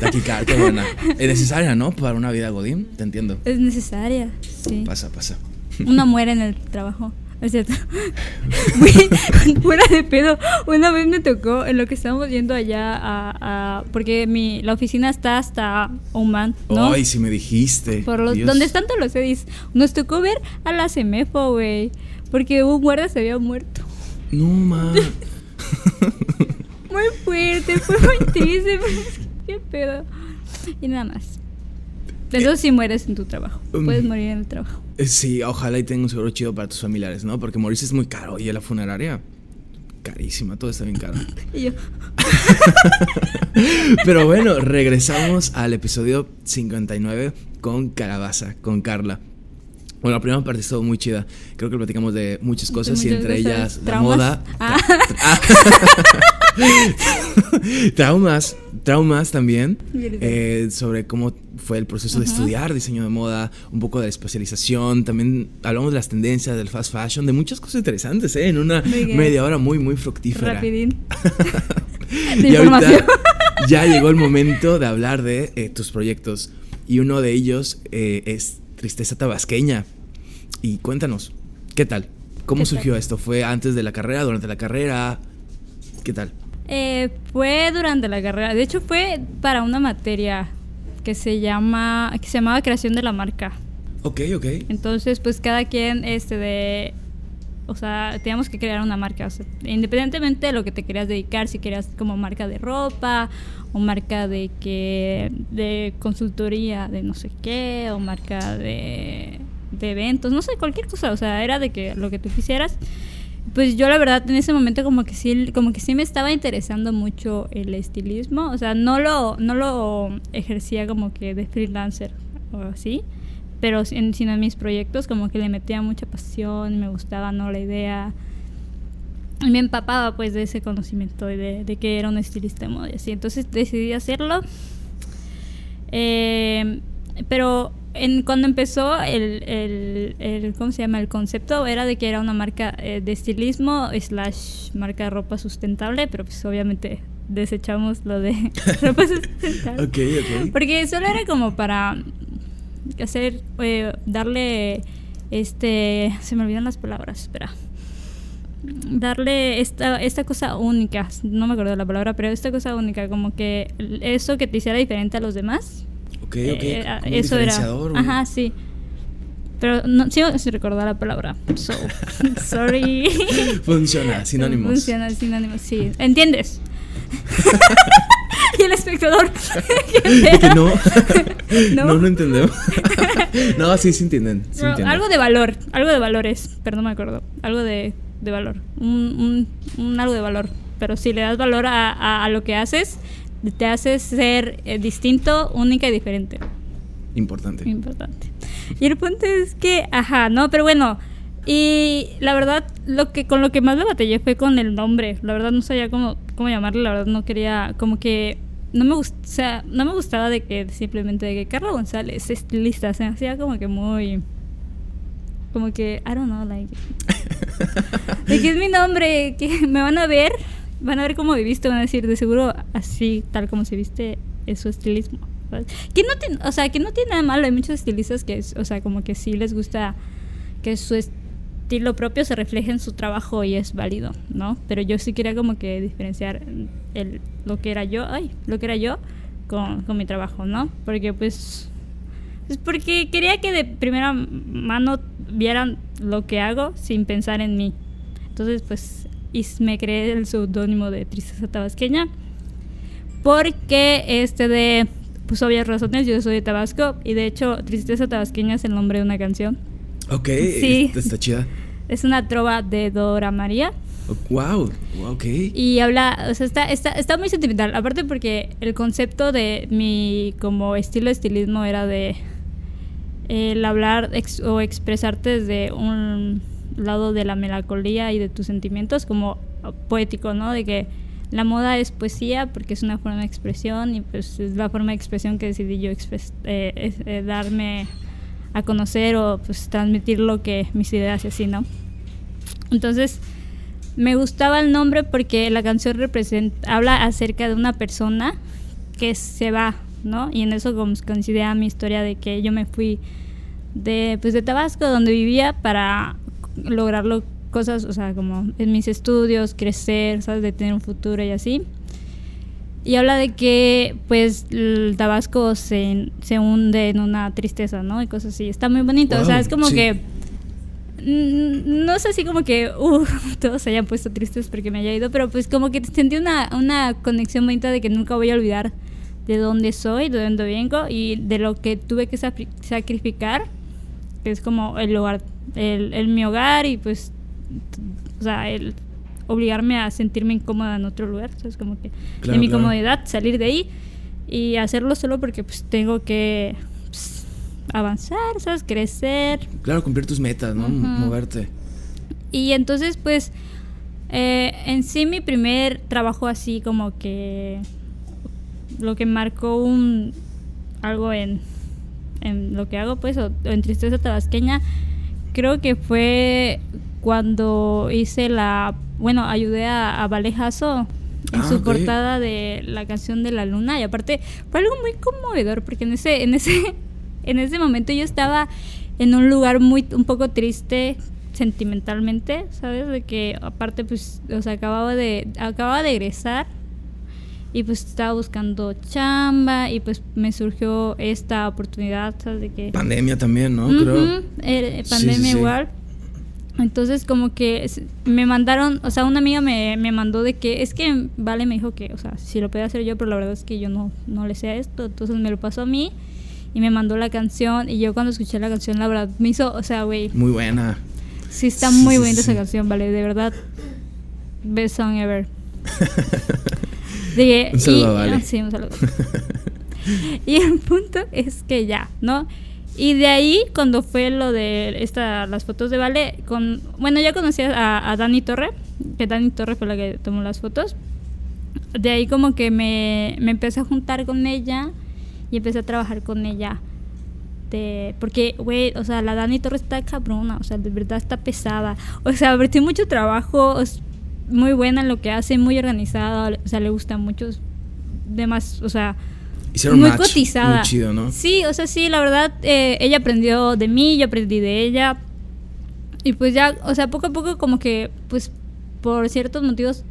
taquicardia, buena. Es necesaria, ¿no? Para una vida godín, te entiendo. Es necesaria, sí. Pasa, pasa. Uno muere en el trabajo. Es cierto. Fuera de pedo. Una vez me tocó en lo que estábamos yendo allá a. a- porque mi, la oficina está hasta Oman, ¿no? Ay, si me dijiste. Por los, Dios. donde están todos los edis. Nos tocó ver a la CEMEFO, güey. Porque un guardia se había muerto. No, ma. Muy fuerte, fue muy triste. ¿Qué pedo? Y nada más. Eso sí mueres en tu trabajo. Um. Puedes morir en el trabajo. Eh, Sí, ojalá y tenga un seguro chido para tus familiares, ¿no? Porque morirse es muy caro. Y la funeraria, carísima, todo está bien caro. Y yo, Pero bueno, regresamos al episodio 59 con Calabaza, con Carla. Bueno, la primera parte estuvo muy chida. Creo que platicamos de muchas cosas y entre cosas. ellas la ¿Traumas? moda. Ah. tra- traumas, traumas también. Eh, sobre cómo fue el proceso de estudiar diseño de moda, un poco de la especialización. También hablamos de las tendencias del fast fashion, de muchas cosas interesantes, ¿eh? En una media hora muy, muy fructífera. rapidín. Y ahorita ya llegó el momento de hablar de eh, tus proyectos. Y uno de ellos eh, es Tristeza Tabasqueña. Y cuéntanos, ¿qué tal? ¿Cómo ¿Qué surgió esto? ¿Fue antes de la carrera, durante la carrera? ¿Qué tal? Eh, fue durante la carrera. De hecho, fue para una materia que se llama que se llamaba creación de la marca. Ok, ok. Entonces, pues cada quien, este, de, o sea, teníamos que crear una marca, o sea, independientemente de lo que te querías dedicar, si querías como marca de ropa, o marca de que, de consultoría de no sé qué, o marca de, de eventos, no sé, cualquier cosa, o sea, era de que lo que tú quisieras. Pues yo la verdad en ese momento como que sí, como que sí me estaba interesando mucho el estilismo, o sea, no lo, no lo ejercía como que de freelancer o así, pero en, sino en mis proyectos como que le metía mucha pasión, me gustaba no la idea y me empapaba pues de ese conocimiento de, de que era un estilista de moda y así, entonces decidí hacerlo. Eh, pero en, cuando empezó el, el, el- ¿cómo se llama? El concepto era de que era una marca eh, de estilismo slash marca de ropa sustentable, pero pues obviamente desechamos lo de ropa sustentable. Ok, ok. Porque solo era como para hacer, eh, darle, este, se me olvidan las palabras, espera. Darle esta, esta cosa única, no me acuerdo la palabra, pero esta cosa única, como que eso que te hiciera diferente a los demás. Ok, ok. eh, como un eso era. güey. Ajá, sí. Pero no, sigo sin recordar la palabra. So, sorry. Funciona, sinónimos. Funciona, sinónimos, sí. ¿Entiendes? y el espectador. Que no. No. no, no entendemos. no, sí, sí entienden. sí Pero entienden. algo de valor, algo de valores, pero no me acuerdo. Algo de, de valor, un, un, un algo de valor. Pero si le das valor a, a, a lo que haces, te haces ser eh, distinto, única y diferente. Importante. Importante. Y el punto es que, ajá, no, pero bueno. Y la verdad, lo que con lo que más me batallé fue con el nombre. La verdad no sabía cómo cómo llamarlo, la verdad no quería, como que no me gusta, o sea, no me gustaba de que simplemente de que Carla González es estilista, se me hacía como que muy como que I don't know, like de que es mi nombre, que me van a ver, van a ver cómo viviste, van a decir de seguro así tal como se viste es su estilismo. Que no tiene, o sea, que no tiene nada malo, hay muchos estilistas que, o sea, como que sí les gusta que su estilo propio se refleje en su trabajo y es válido, ¿no? Pero yo sí quería como que diferenciar el, lo que era yo, ay, lo que era yo con, con mi trabajo, ¿no? Porque pues, pues porque quería que de primera mano vieran lo que hago sin pensar en mí. Entonces, pues, me creé el seudónimo de Tristeza Tabasqueña porque este de pues obvias razones yo soy de Tabasco y de hecho Tristeza Tabasqueña es el nombre de una canción. Ok, sí. está, chida. Es una trova de Dora María. wow, ok. Y habla, o sea, está, está, está muy sentimental. Aparte porque el concepto de mi como estilo de estilismo era de el hablar o expresarte desde un lado de la melancolía y de tus sentimientos como poético, ¿no? De que la moda es poesía porque es una forma de expresión y pues es la forma de expresión que decidí yo eh, eh, darme a conocer o pues transmitir lo que mis ideas y así, ¿no? Entonces me gustaba el nombre porque la canción representa, habla acerca de una persona que se va, ¿no? Y en eso coincidía mi historia de que yo me fui de, pues, de Tabasco, donde vivía, para lograrlo cosas, o sea, como en mis estudios, crecer, ¿sabes? De tener un futuro y así. Y habla de que, pues, el Tabasco se, se hunde en una tristeza, ¿no? Y cosas así. Está muy bonito, o sea, es como que... Mm, no sé así como que uh, todos se hayan puesto tristes porque me haya ido, pero pues como que sentí una, una conexión bonita de que nunca voy a olvidar de dónde soy, de dónde vengo y de lo que tuve que sacrificar, que es como el lugar, el, el mi hogar y pues o sea, el obligarme a sentirme incómoda en otro lugar, ¿sabes? Como que de mi comodidad, salir de ahí y hacerlo solo porque pues tengo que pues, avanzar, ¿sabes? Crecer. Claro, cumplir tus metas, ¿no? Moverte. Y entonces pues eh, en sí mi primer trabajo así como que lo que marcó un algo en, en lo que hago pues o en Tristeza Tabasqueña creo que fue cuando hice la, bueno, ayudé a, a Valejazo en ah, su portada de la canción de la luna y aparte fue algo muy conmovedor porque en ese en ese en ese momento yo estaba en un lugar muy un poco triste sentimentalmente, ¿sabes? De que aparte pues o sea, acababa de acababa de egresar y pues estaba buscando chamba y pues me surgió esta oportunidad, ¿sabes? De que pandemia también, ¿no? Creo. Eh, pandemia igual. Entonces como que me mandaron, o sea, una amiga me, me, mandó de que, es que Vale me dijo que, o sea, si lo podía hacer yo, pero la verdad es que yo no, no le sé a esto, entonces me lo pasó a mí y me mandó la canción y yo cuando escuché la canción, la verdad, me hizo, o sea, güey. Muy buena. Sí, está muy buena esa canción, Vale, de verdad, best song ever. un saludo, Vale. Ah, sí, un saludo. y el punto es que ya, ¿no? Y de ahí, cuando fue lo de esta, las fotos de Vale, con, bueno, ya conocí a, a Dani Torre, que Dani Torre fue la que tomó las fotos. De ahí como que me, me empecé a juntar con ella y empecé a trabajar con ella. De, porque, güey, o sea, la Dani Torre está cabrona, o sea, de verdad está pesada. O sea, tiene mucho trabajo, es muy buena en lo que hace, muy organizada, o sea, le gusta mucho. Demás, o sea, muy cotizada. Muy chido, ¿no? Sí, o sea, sí, la verdad, eh, ella aprendió de mí, yo aprendí de ella. Y pues ya, o sea, poco a poco como que, pues, por ciertos motivos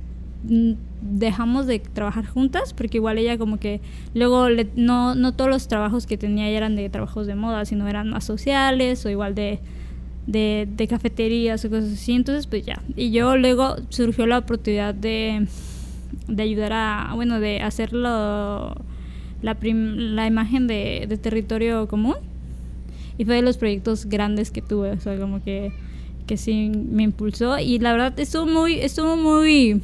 mm, dejamos de trabajar juntas, porque igual ella como que luego no, no todos los trabajos que tenía eran de trabajos de moda, sino eran más sociales o igual de, de, de cafeterías o cosas así. Entonces, pues ya. Y yo luego surgió la oportunidad de, de ayudar a, bueno, de hacerlo la, la imagen de, de, territorio común. Y fue de los proyectos grandes que tuve, o sea, como que, que sí me impulsó. Y la verdad estuvo muy, estuvo muy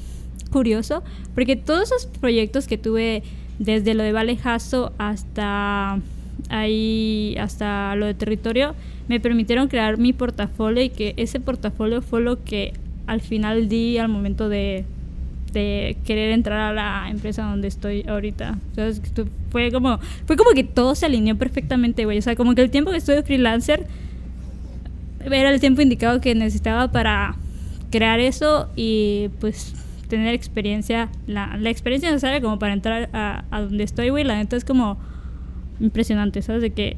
curioso porque todos esos proyectos que tuve desde lo de Valejazo hasta ahí, hasta lo de territorio, me permitieron crear mi portafolio y que ese portafolio fue lo que al final di al momento de, de querer entrar a la empresa donde estoy ahorita. Entonces, fue como, fue como que todo se alineó perfectamente, güey. O sea, como que el tiempo que estuve freelancer era el tiempo indicado que necesitaba para crear eso y pues tener experiencia, la, la experiencia necesaria como para entrar a, a donde estoy, güey. La neta es como impresionante, ¿sabes? De que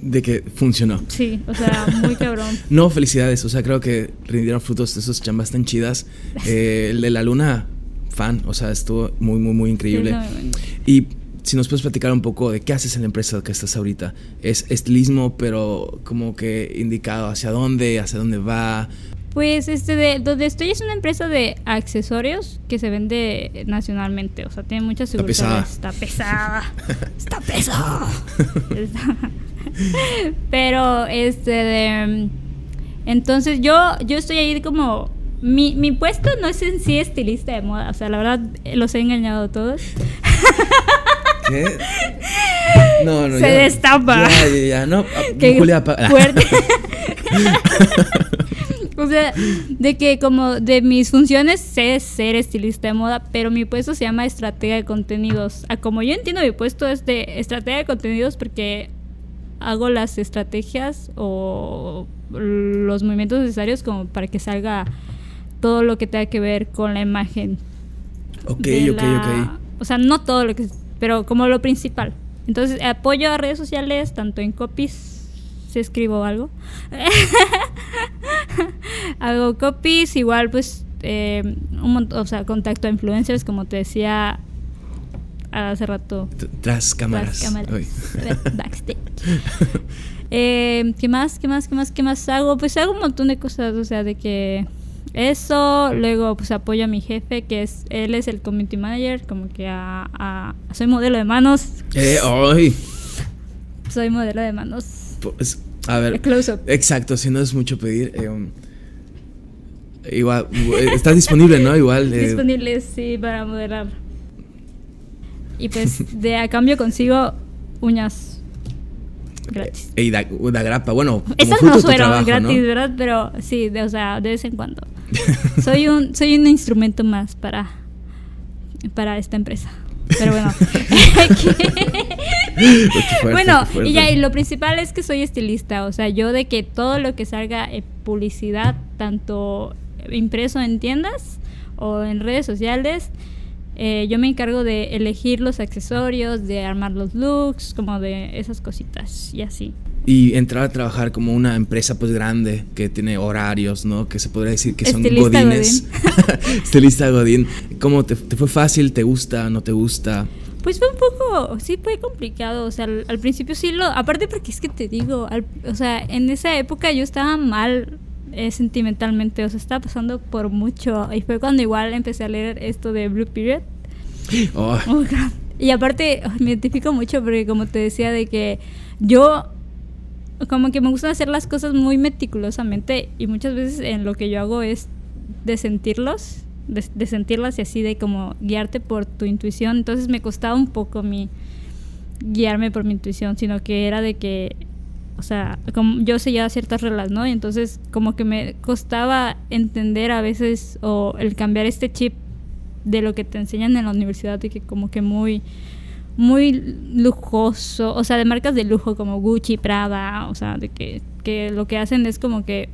de que funcionó. Sí, o sea, muy cabrón. no, felicidades. O sea, creo que rindieron frutos de esos chambas tan chidas. Eh, el de la luna, fan. O sea, estuvo muy, muy, muy increíble. y si nos puedes platicar un poco de qué haces en la empresa que estás ahorita. Es estilismo, pero como que indicado hacia dónde, hacia dónde va. Pues este de donde estoy es una empresa de accesorios que se vende nacionalmente, o sea, tiene muchas seguridad. Está pesada. Está pesada. Está pesada. Pero, este, de, entonces yo, yo estoy ahí como... Mi, mi puesto no es en sí estilista de moda, o sea, la verdad los he engañado a todos. ¿Qué? No, no, Se destapa. Ya, ya, ya, no. Julia, fuerte. o sea, de que como de mis funciones sé ser estilista de moda, pero mi puesto se llama estratega de contenidos. A como yo entiendo mi puesto es de estratega de contenidos porque hago las estrategias o los movimientos necesarios como para que salga todo lo que tenga que ver con la imagen. Ok, ok, ok. O sea, no todo lo que... Pero como lo principal. Entonces, apoyo a redes sociales, tanto en copies, si escribo algo. hago copies, igual pues eh, un montón, o sea, contacto a influencers, como te decía, hace rato. Tras cámaras. Tras cámaras. Backstage. eh, ¿Qué más? ¿Qué más? ¿Qué más? ¿Qué más hago? Pues hago un montón de cosas, o sea, de que eso, luego pues apoyo a mi jefe, que es, él es el community manager, como que a, a soy modelo de manos. Eh, ay. Soy modelo de manos. Pues, a ver. Close up. Exacto, si no es mucho pedir. Eh, um, igual, eh, está disponible, ¿no? Igual. Eh, disponible, sí, para modelar. Y pues de a cambio consigo uñas gratis. Y da, grapa, bueno. Estas no fueron gratis, ¿verdad? Pero sí, de, o sea, de vez en cuando. soy un soy un instrumento más para para esta empresa. Pero bueno. bueno, y ya, y lo principal es que soy estilista. O sea, yo de que todo lo que salga en publicidad, tanto impreso en tiendas o en redes sociales, eh, yo me encargo de elegir los accesorios, de armar los looks, como de esas cositas y así. Y entrar a trabajar como una empresa pues grande que tiene horarios, ¿no? Que se podría decir que son godines. Godín. Estilista godín. ¿Cómo te, fue fácil? ¿Te gusta? ¿No te gusta? Pues fue un poco, sí fue complicado, o sea, al, principio sí lo, aparte porque es que te digo, o sea, en esa época yo estaba mal eh, sentimentalmente, o sea, estaba pasando por mucho. Y fue cuando igual empecé a leer esto de Blue Period. Oh. Oh, y aparte, me identifico mucho porque como te decía, de que yo como que me gusta hacer las cosas muy meticulosamente y muchas veces en lo que yo hago es de sentirlos, de, de sentirlas y así de como guiarte por tu intuición. Entonces me costaba un poco mi guiarme por mi intuición, sino que era de que o sea, como yo seguía ciertas reglas, ¿no? Y entonces como que me costaba entender a veces o el cambiar este chip de lo que te enseñan en la universidad de que como que muy muy lujoso, o sea, de marcas de lujo como Gucci, Prada, o sea, de que, que lo que hacen es como que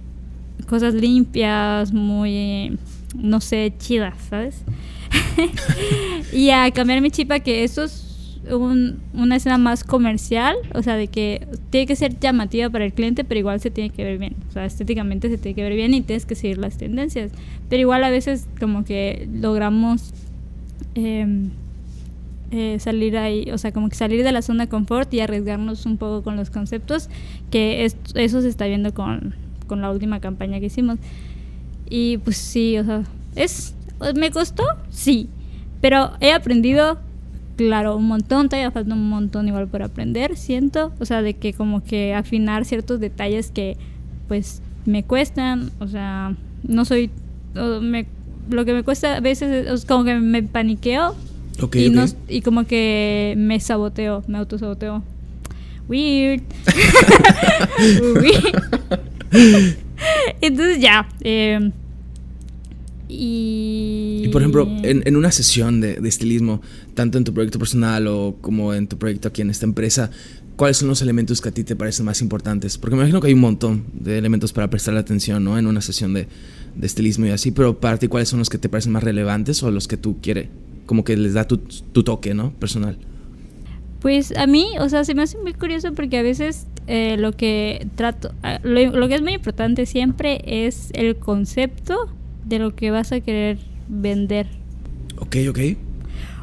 cosas limpias, muy, no sé, chidas, ¿sabes? y a cambiar mi chip a que esos una escena más comercial, o sea, de que tiene que ser llamativa para el cliente, pero igual se tiene que ver bien, o sea, estéticamente se tiene que ver bien y tienes que seguir las tendencias, pero igual a veces como que logramos em, eh, salir ahí, o sea, como que salir de la zona de confort y arriesgarnos un poco con los conceptos, que eso se está viendo con, con la última campaña que hicimos. Y pues sí, o sea, es, ¿me costó? Sí, pero he aprendido claro, un montón, todavía falta un montón igual por aprender, siento, o sea, de que como que afinar ciertos detalles que pues me cuestan, o sea, no soy, me, lo que me cuesta a veces es como que me paniqueo y, No, y como que me saboteo, me autosaboteo. Weird. Weird. Entonces ya. Eh, Y... Y por ejemplo, en, en una sesión de, de estilismo, tanto en tu proyecto personal o como en tu proyecto aquí en esta empresa, ¿cuáles son los elementos que a ti te parecen más importantes? Porque me imagino que hay un montón de elementos para prestar atención, ¿no? En una sesión de, de estilismo y así, pero para ti, ¿cuáles son los que te parecen más relevantes o los que tú quieres? Como que les da tu, tu toque, ¿no? Personal. Pues a mí, o sea, se me hace muy curioso porque a veces eh, lo que trato, ah, lo, lo que es muy importante siempre es el concepto de lo que vas a querer vender. Ok, ok.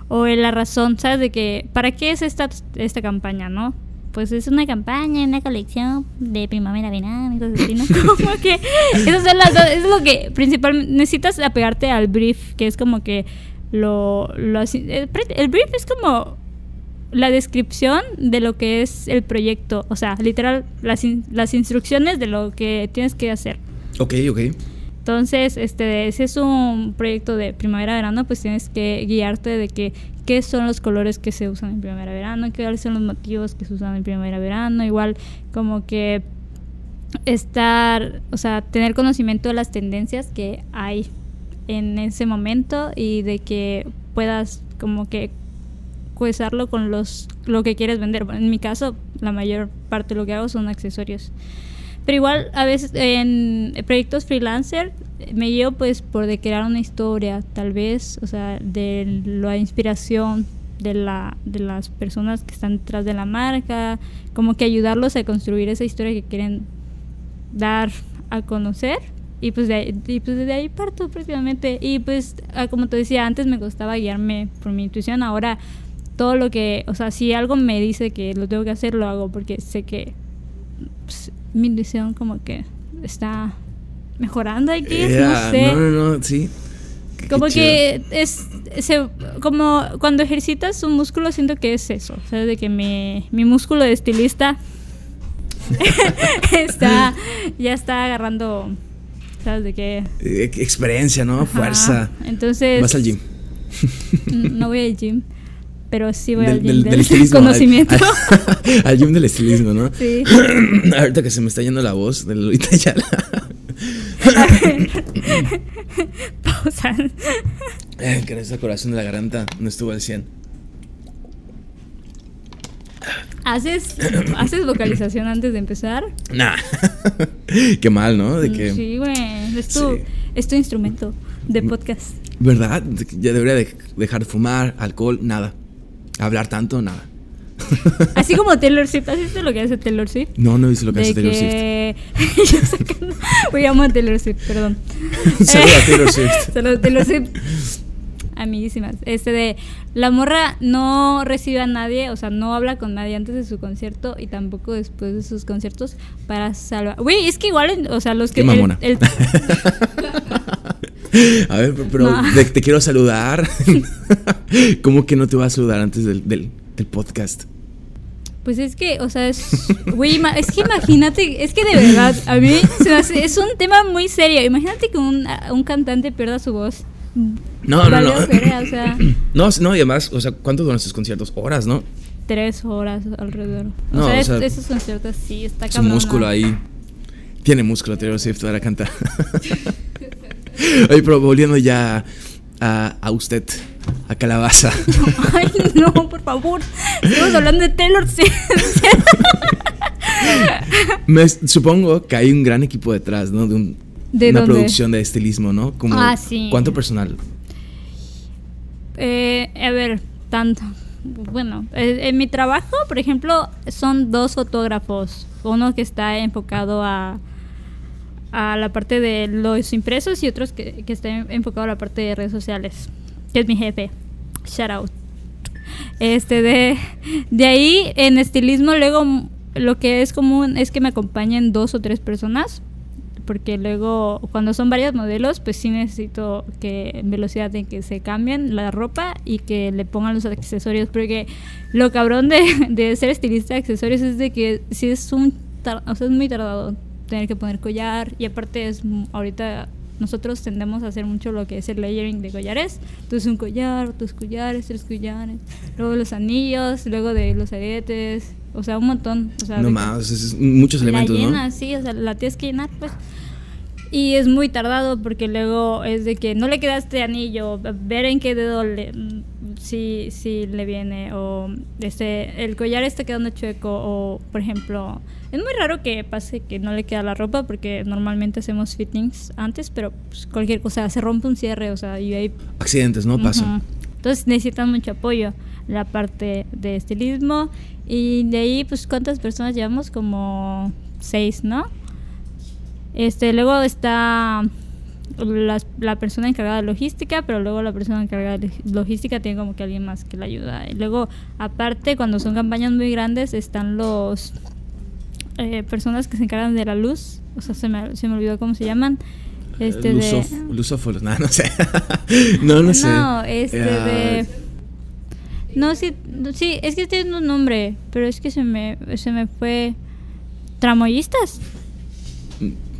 O la razón, ¿sabes? De que, ¿para qué es esta, esta campaña, no? Pues es una campaña, una colección de primavera, verano cosas así, ¿no? Como que, esas son las dos, es lo que principalmente, necesitas apegarte al brief, que es como que lo, lo el, el brief es como la descripción de lo que es el proyecto, o sea, literal, las, in- las instrucciones de lo que tienes que hacer. Ok, ok. Entonces, este, si es un proyecto de primavera-verano, pues tienes que guiarte de que qué son los colores que se usan en primavera-verano, cuáles son los motivos que se usan en primavera-verano, igual como que estar, o sea, tener conocimiento de las tendencias que hay en ese momento y de que puedas como que coesarlo con los lo que quieres vender. En mi caso, la mayor parte de lo que hago son accesorios. Pero igual a veces en proyectos freelancer me llevo pues por crear una historia, tal vez, o sea, de la inspiración de la de las personas que están detrás de la marca, como que ayudarlos a construir esa historia que quieren dar a conocer. Y pues de ahí, y pues desde ahí parto prácticamente. Y pues ah, como te decía antes me gustaba guiarme por mi intuición. Ahora todo lo que o sea si algo me dice que lo tengo que hacer lo hago porque sé que mi intuición como que está mejorando aquí Yeah, no sé no, no, no, sí. Qué- qué como que es se- como cuando ejercitas un músculo siento que es eso sabes de que mi, mi músculo de estilista está ya está agarrando sabes de que Eh, experiencia, ¿no? Ajá. Fuerza. entonces Vas al gym. no voy al gym pero sí voy Del- al gym del- del, del estilismo, al- conocimiento Al, al gym del estilismo, ¿no? sí Ahorita que se me está yendo la voz de Lolita Yala. pausa que esa corazón de la garganta no estuvo al 100. haces haces vocalización antes de empezar Nah. Qué mal, ¿no? De que. sí güey es tu Sí. es tu instrumento de podcast ¿Verdad? Ya debería de- dejar de fumar, alcohol, nada. Hablar tanto, nada. Así como Taylor Swift, ¿has visto lo que hace Taylor Swift? No, no hice lo que hace Taylor Swift. que... Yo sacando- Voy a llamar a Taylor Swift, perdón. Saludos a Taylor Swift. Saludos a Taylor Swift. Amiguísimas. Este de... La morra no recibe a nadie, o sea, no habla con nadie antes de su concierto y tampoco después de sus conciertos para salvar... Güey, es que igual, o sea, los que... Qué mamona. el- el- A ver, pero- No. te quiero saludar. ¿Cómo que no te voy a saludar antes del, del, del podcast? Pues es que, o sea, es. Güey, es que imagínate, es que de verdad, a mí se me hace- es un tema muy serio. Imagínate que un, un cantante pierda su voz. No, no, no. o sea, No, no, y además, o sea, ¿cuánto duran sus conciertos? Horas, ¿no? tres horas alrededor. O No, sea, o es- sea, esos conciertos sí, está Su cabrón. músculo ¿no? ahí. Tiene músculo Taylor Swift para cantar. Oye, pero volviendo ya a, a usted, a Calabaza. Ay, no, por favor. Estamos hablando de Taylor Swift. Me, supongo que hay un gran equipo detrás, ¿no? De un- ¿De una dónde? producción de estilismo, ¿no? Como, Ah, sí. ¿Cuánto personal? Eh, a ver, tanto. Bueno, en mi trabajo, por ejemplo, son dos fotógrafos. Uno que está enfocado a, a la parte de los impresos y otros que, que está enfocado a la parte de redes sociales, que es mi jefe. Shout out. Este, de, de ahí, en estilismo, luego lo que es común es que me acompañen dos o tres personas porque luego cuando son varios modelos, pues sí necesito que en velocidad en que se cambien la ropa y que le pongan los accesorios, porque lo cabrón de, de ser estilista de accesorios es de que sí es un o sea, es muy tardado tener que poner collar y aparte es ahorita nosotros tendemos a hacer mucho lo que es el layering de collares. Entonces un collar, dos collares, tres collares, luego los anillos, luego de los aretes, o sea, un montón. O sea, no más, es- muchos elementos, la ¿no? llenas, sí, o sea, la tienes que llenar, pues. Y es muy tardado porque luego es de que no le queda este anillo, ver en qué dedo le, si, si le viene, o este, el collar está quedando chueco, o por ejemplo, es muy raro que pase que no le queda la ropa porque normalmente hacemos fittings antes, pero pues, cualquier cosa, se rompe un cierre, o sea, y hay... Accidentes, ¿no? Pasan. Entonces necesitan mucho apoyo la parte de estilismo y de ahí pues cuántas personas llevamos como seis, ¿no? Este, luego está las- la, persona encargada de logística, pero luego la persona encargada de logística tiene como que alguien más que la ayuda. Y luego, aparte, cuando son campañas muy grandes, están los eh, personas que se encargan de la luz. O sea, se me, se me olvidó cómo se llaman. Este Lusof- de... Lusófonos, no, no sé. no, no sé. No, este Ah, de... No, sí, sí, es que tiene un nombre, pero es que se me, se me fue... ¿Tramoyistas?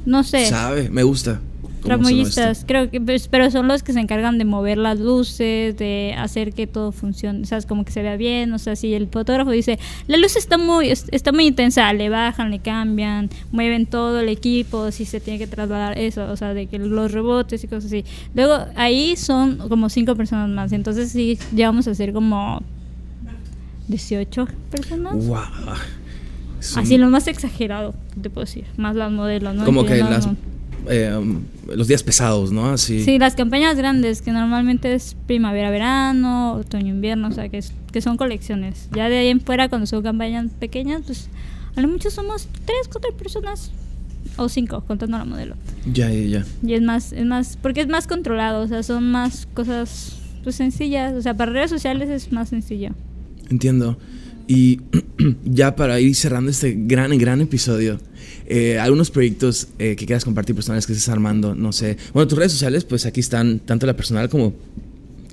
No sé. Sabe, me gusta. Tramoyistas, creo que, pues, pero son los que se encargan de mover las luces, de hacer que todo funcione, o sea, es como que se vea bien, o sea, si el fotógrafo dice, la luz está muy, es- está muy intensa, le bajan, le cambian, mueven todo el equipo, si se tiene que trasladar eso, o sea, de que los rebotes y cosas así. Luego, ahí son como cinco personas más, entonces sí, ya vamos a ser como 18 personas. Así lo más exagerado, te puedo decir, más las modelos, ¿no? Como que las, las- eh, los días pesados, ¿no? Así. Sí, las campañas grandes, que normalmente es primavera-verano, otoño-invierno, o sea, que, es- que son colecciones. Ya de ahí en fuera, cuando son campañas pequeñas, pues a lo mucho somos tres, cuatro personas, o cinco, contando a la modelo. Ya, ya, ya. Y es más, es más, porque es más controlado, o sea, son más cosas pues, sencillas, o sea, para redes sociales es más sencillo. Entiendo. Y ya para ir cerrando este gran, gran episodio, eh, algunos proyectos eh, que quieras compartir personales que estés armando, no sé. Bueno, tus redes sociales, pues aquí están tanto la personal como,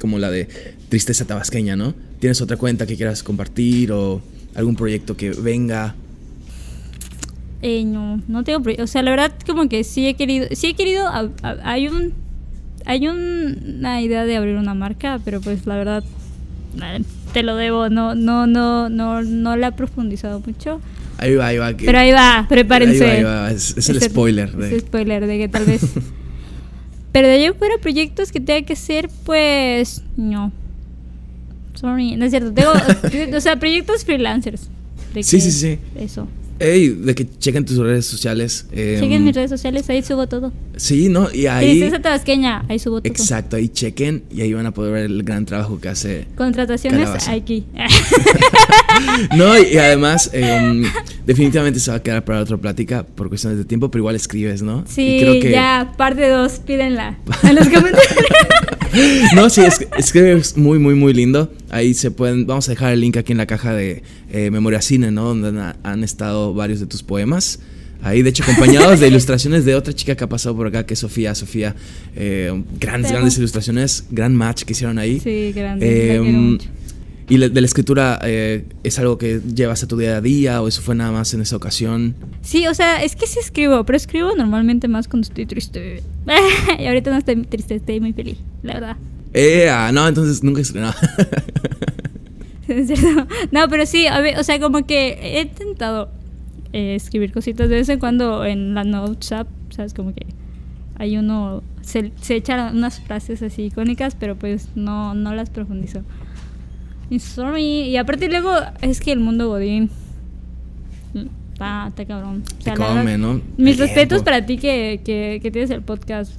como la de Tristeza Tabasqueña, ¿no? ¿Tienes otra cuenta que quieras compartir o algún proyecto que venga? Eh, no, no tengo, proye- o sea, la verdad como que sí he querido, sí he querido, hay un, hay un- una idea de abrir una marca, pero pues la verdad te lo debo, no, no, no, no, no la he profundizado mucho, Ahí va, ahí va. que- pero ahí va, prepárense. Ahí va, ahí va. Es, es el spoiler. de- ese spoiler de que tal vez. pero de ahí fuera proyectos que tenga que ser, pues no. Sorry, no es cierto. Tengo, o sea, proyectos freelancers. de Sí, que- sí, sí. Eso. Ey, de que chequen tus redes sociales. eh, Chequen mis redes sociales, ahí subo todo. Sí, ¿no? Y ahí. Tristeza tabasqueña, ahí subo todo. Exacto, ahí chequen y ahí van a poder ver el gran trabajo que hace. Contrataciones Calabaza. aquí. No, y, además, eh, um, definitivamente se va a quedar para otra plática por cuestiones de tiempo, pero igual escribes, ¿no? Y sí, creo que- ya, parte 2, pídenla. En los comentarios. No, sí, es, escribes muy, muy, muy lindo. Ahí se pueden. Vamos a dejar el link aquí en la caja de eh, Memoria Cine, ¿no? Donde han, han estado varios de tus poemas. Ahí, de hecho, acompañados de ilustraciones de otra chica que ha pasado por acá, que es Sofía. Sofía, eh, grandes, grandes ilustraciones. Gran match que hicieron ahí. sí, grande. Eh. Y la- de la escritura, eh, ¿es algo que llevas a tu día a día o eso fue nada más en esa ocasión? Sí, o sea, es que sí escribo, pero escribo normalmente más cuando estoy triste. y ahorita no estoy triste, estoy muy feliz, la verdad. Eh, ah, no, entonces nunca estrenó. Es cierto. No, pero sí, a ver, o sea, como que he intentado eh, escribir cositas de vez en cuando en la Notes app, ¿sabes? Como que hay uno, se, se echan unas frases así icónicas, pero pues no, no las profundizo. Y sorry. Y aparte luego es que el mundo godín está, está cabrón. O Te sea, verdad, come, ¿no? Mis respetos tiempo. para ti que, que, que tienes el podcast.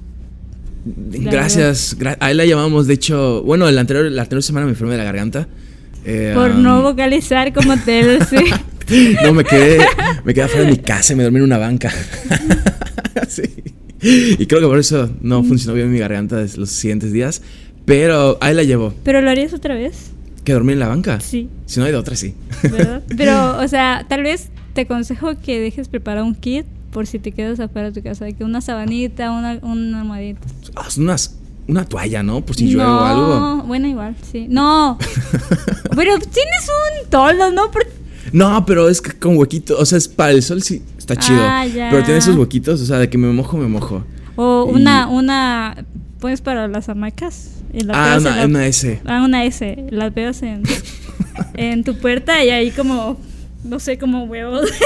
Gracias. gra- ahí la llamamos, de hecho, bueno, el anterior, la anterior semana me enfermé de la garganta. Eh, Por um, no vocalizar como Taylor Swift. No, me quedé, me quedé afuera de mi casa y me dormí en una banca. sí. Y creo que por eso no funcionó bien mi garganta los siguientes días. Pero ahí la llevo. ¿Pero lo harías otra vez? ¿Que dormí en la banca? Sí. Si no hay de otra, sí. ¿verdad? Pero, o sea, tal vez te aconsejo que dejes preparar un kit por si te quedas afuera de tu casa, que una sabanita, una, una almohadita. Ah, unas- una toalla, ¿no? Por si llueve o algo. No, bueno, igual, sí. No. Pero tienes un toldo, ¿no? Por- No, pero es que con huequito. O sea, es para el sol sí está chido. Ah, ya. Pero tiene esos huequitos, o sea, de que me mojo, me mojo. O Y- una, una, pues para las hamacas. Y Ah, en una, una S. Ah, una S. La pegas en, en tu puerta y ahí como, no sé, como huevos.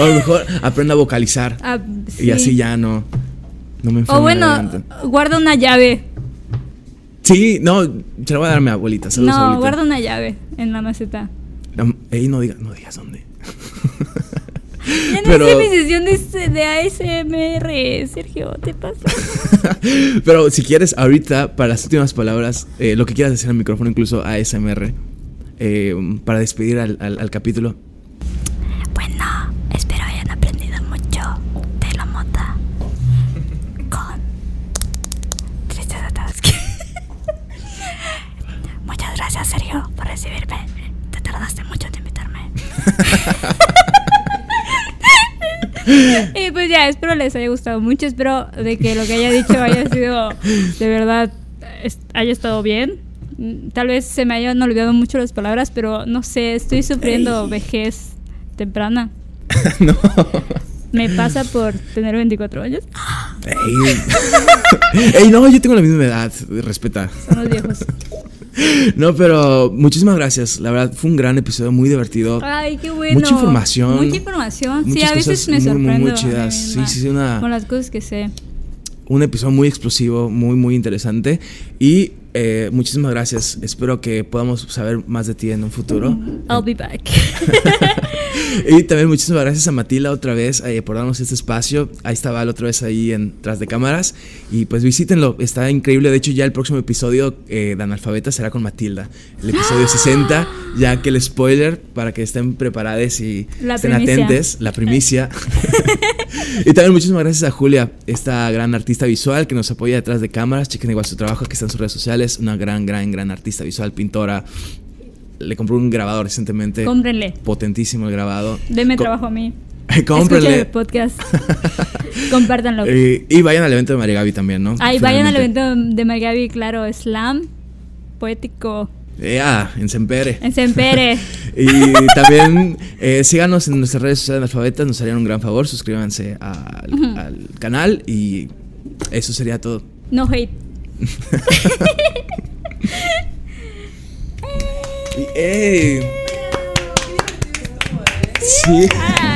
O a lo mejor aprenda a vocalizar. Ah, Y sí. así ya no. No me. O bueno, guarda una llave. Sí, no, se la voy a dar a mi abuelita. Saludos, no, abuelita. guarda una llave en la maceta. Ey, no no digas dónde. Ya no Pero- sé mi sesión de, de ASMR, Sergio, ¿te pasa? Pero si quieres, ahorita, para las últimas palabras, eh, lo que quieras decir al micrófono, incluso ASMR, eh, para despedir al, al- al capítulo. Bueno, espero hayan aprendido mucho de la mota con Tristeza Tabasco. Muchas gracias, Sergio, por recibirme. Te tardaste mucho en invitarme. y pues ya, espero les haya gustado mucho. Espero de que lo que haya dicho haya sido de verdad, haya estado bien. Mm, Tal vez se me hayan olvidado mucho las palabras, pero no sé, estoy sufriendo vejez temprana. no. Me pasa por tener 24 años. Ey. Ey, no, yo tengo la misma edad, respeta. Somos viejos. No, pero muchísimas gracias. La verdad, fue un gran episodio, muy divertido. Ay, qué bueno. Mucha información. Mucha información. sí, a veces me muy, muy, sorprendo. muy mí chidas. Sí, sí, una- Con las cosas que sé. Un episodio muy explosivo, muy, muy interesante. Y eh, muchísimas gracias. Espero que podamos saber más de ti en un futuro. I'll be back. Y también muchísimas gracias a Matilda otra vez eh, por darnos este espacio. Ahí estaba la otra vez ahí en tras de cámaras. Y pues visítenlo, está increíble. De hecho, ya el próximo episodio eh, de Analfabeta será con Matilda. El episodio 60, ya que el spoiler, para que estén preparados y La estén primicia. atentes, la primicia. y también muchísimas gracias a Julia, esta gran artista visual que nos apoya detrás de cámaras. Chequen igual su trabajo, que está en sus redes sociales. Una gran, gran, gran artista visual, pintora. Le compró un grabador recientemente. Cómprenle. Potentísimo el grabado. Denme Co- trabajo a mí. Escuchen el Cómprenle. podcast. Compártanlo. Eh, y vayan al evento de María Gaby también, ¿no? Ay, vayan al evento de Magabi, claro, slam poético Eh, ah, en Sempere. en Sempere. Y también eh, síganos en nuestras redes sociales alfabetas, nos harían un gran favor. Suscríbanse al, Ujú. al canal y eso sería todo. No hate. Y, ¡ey! Sí. Ay,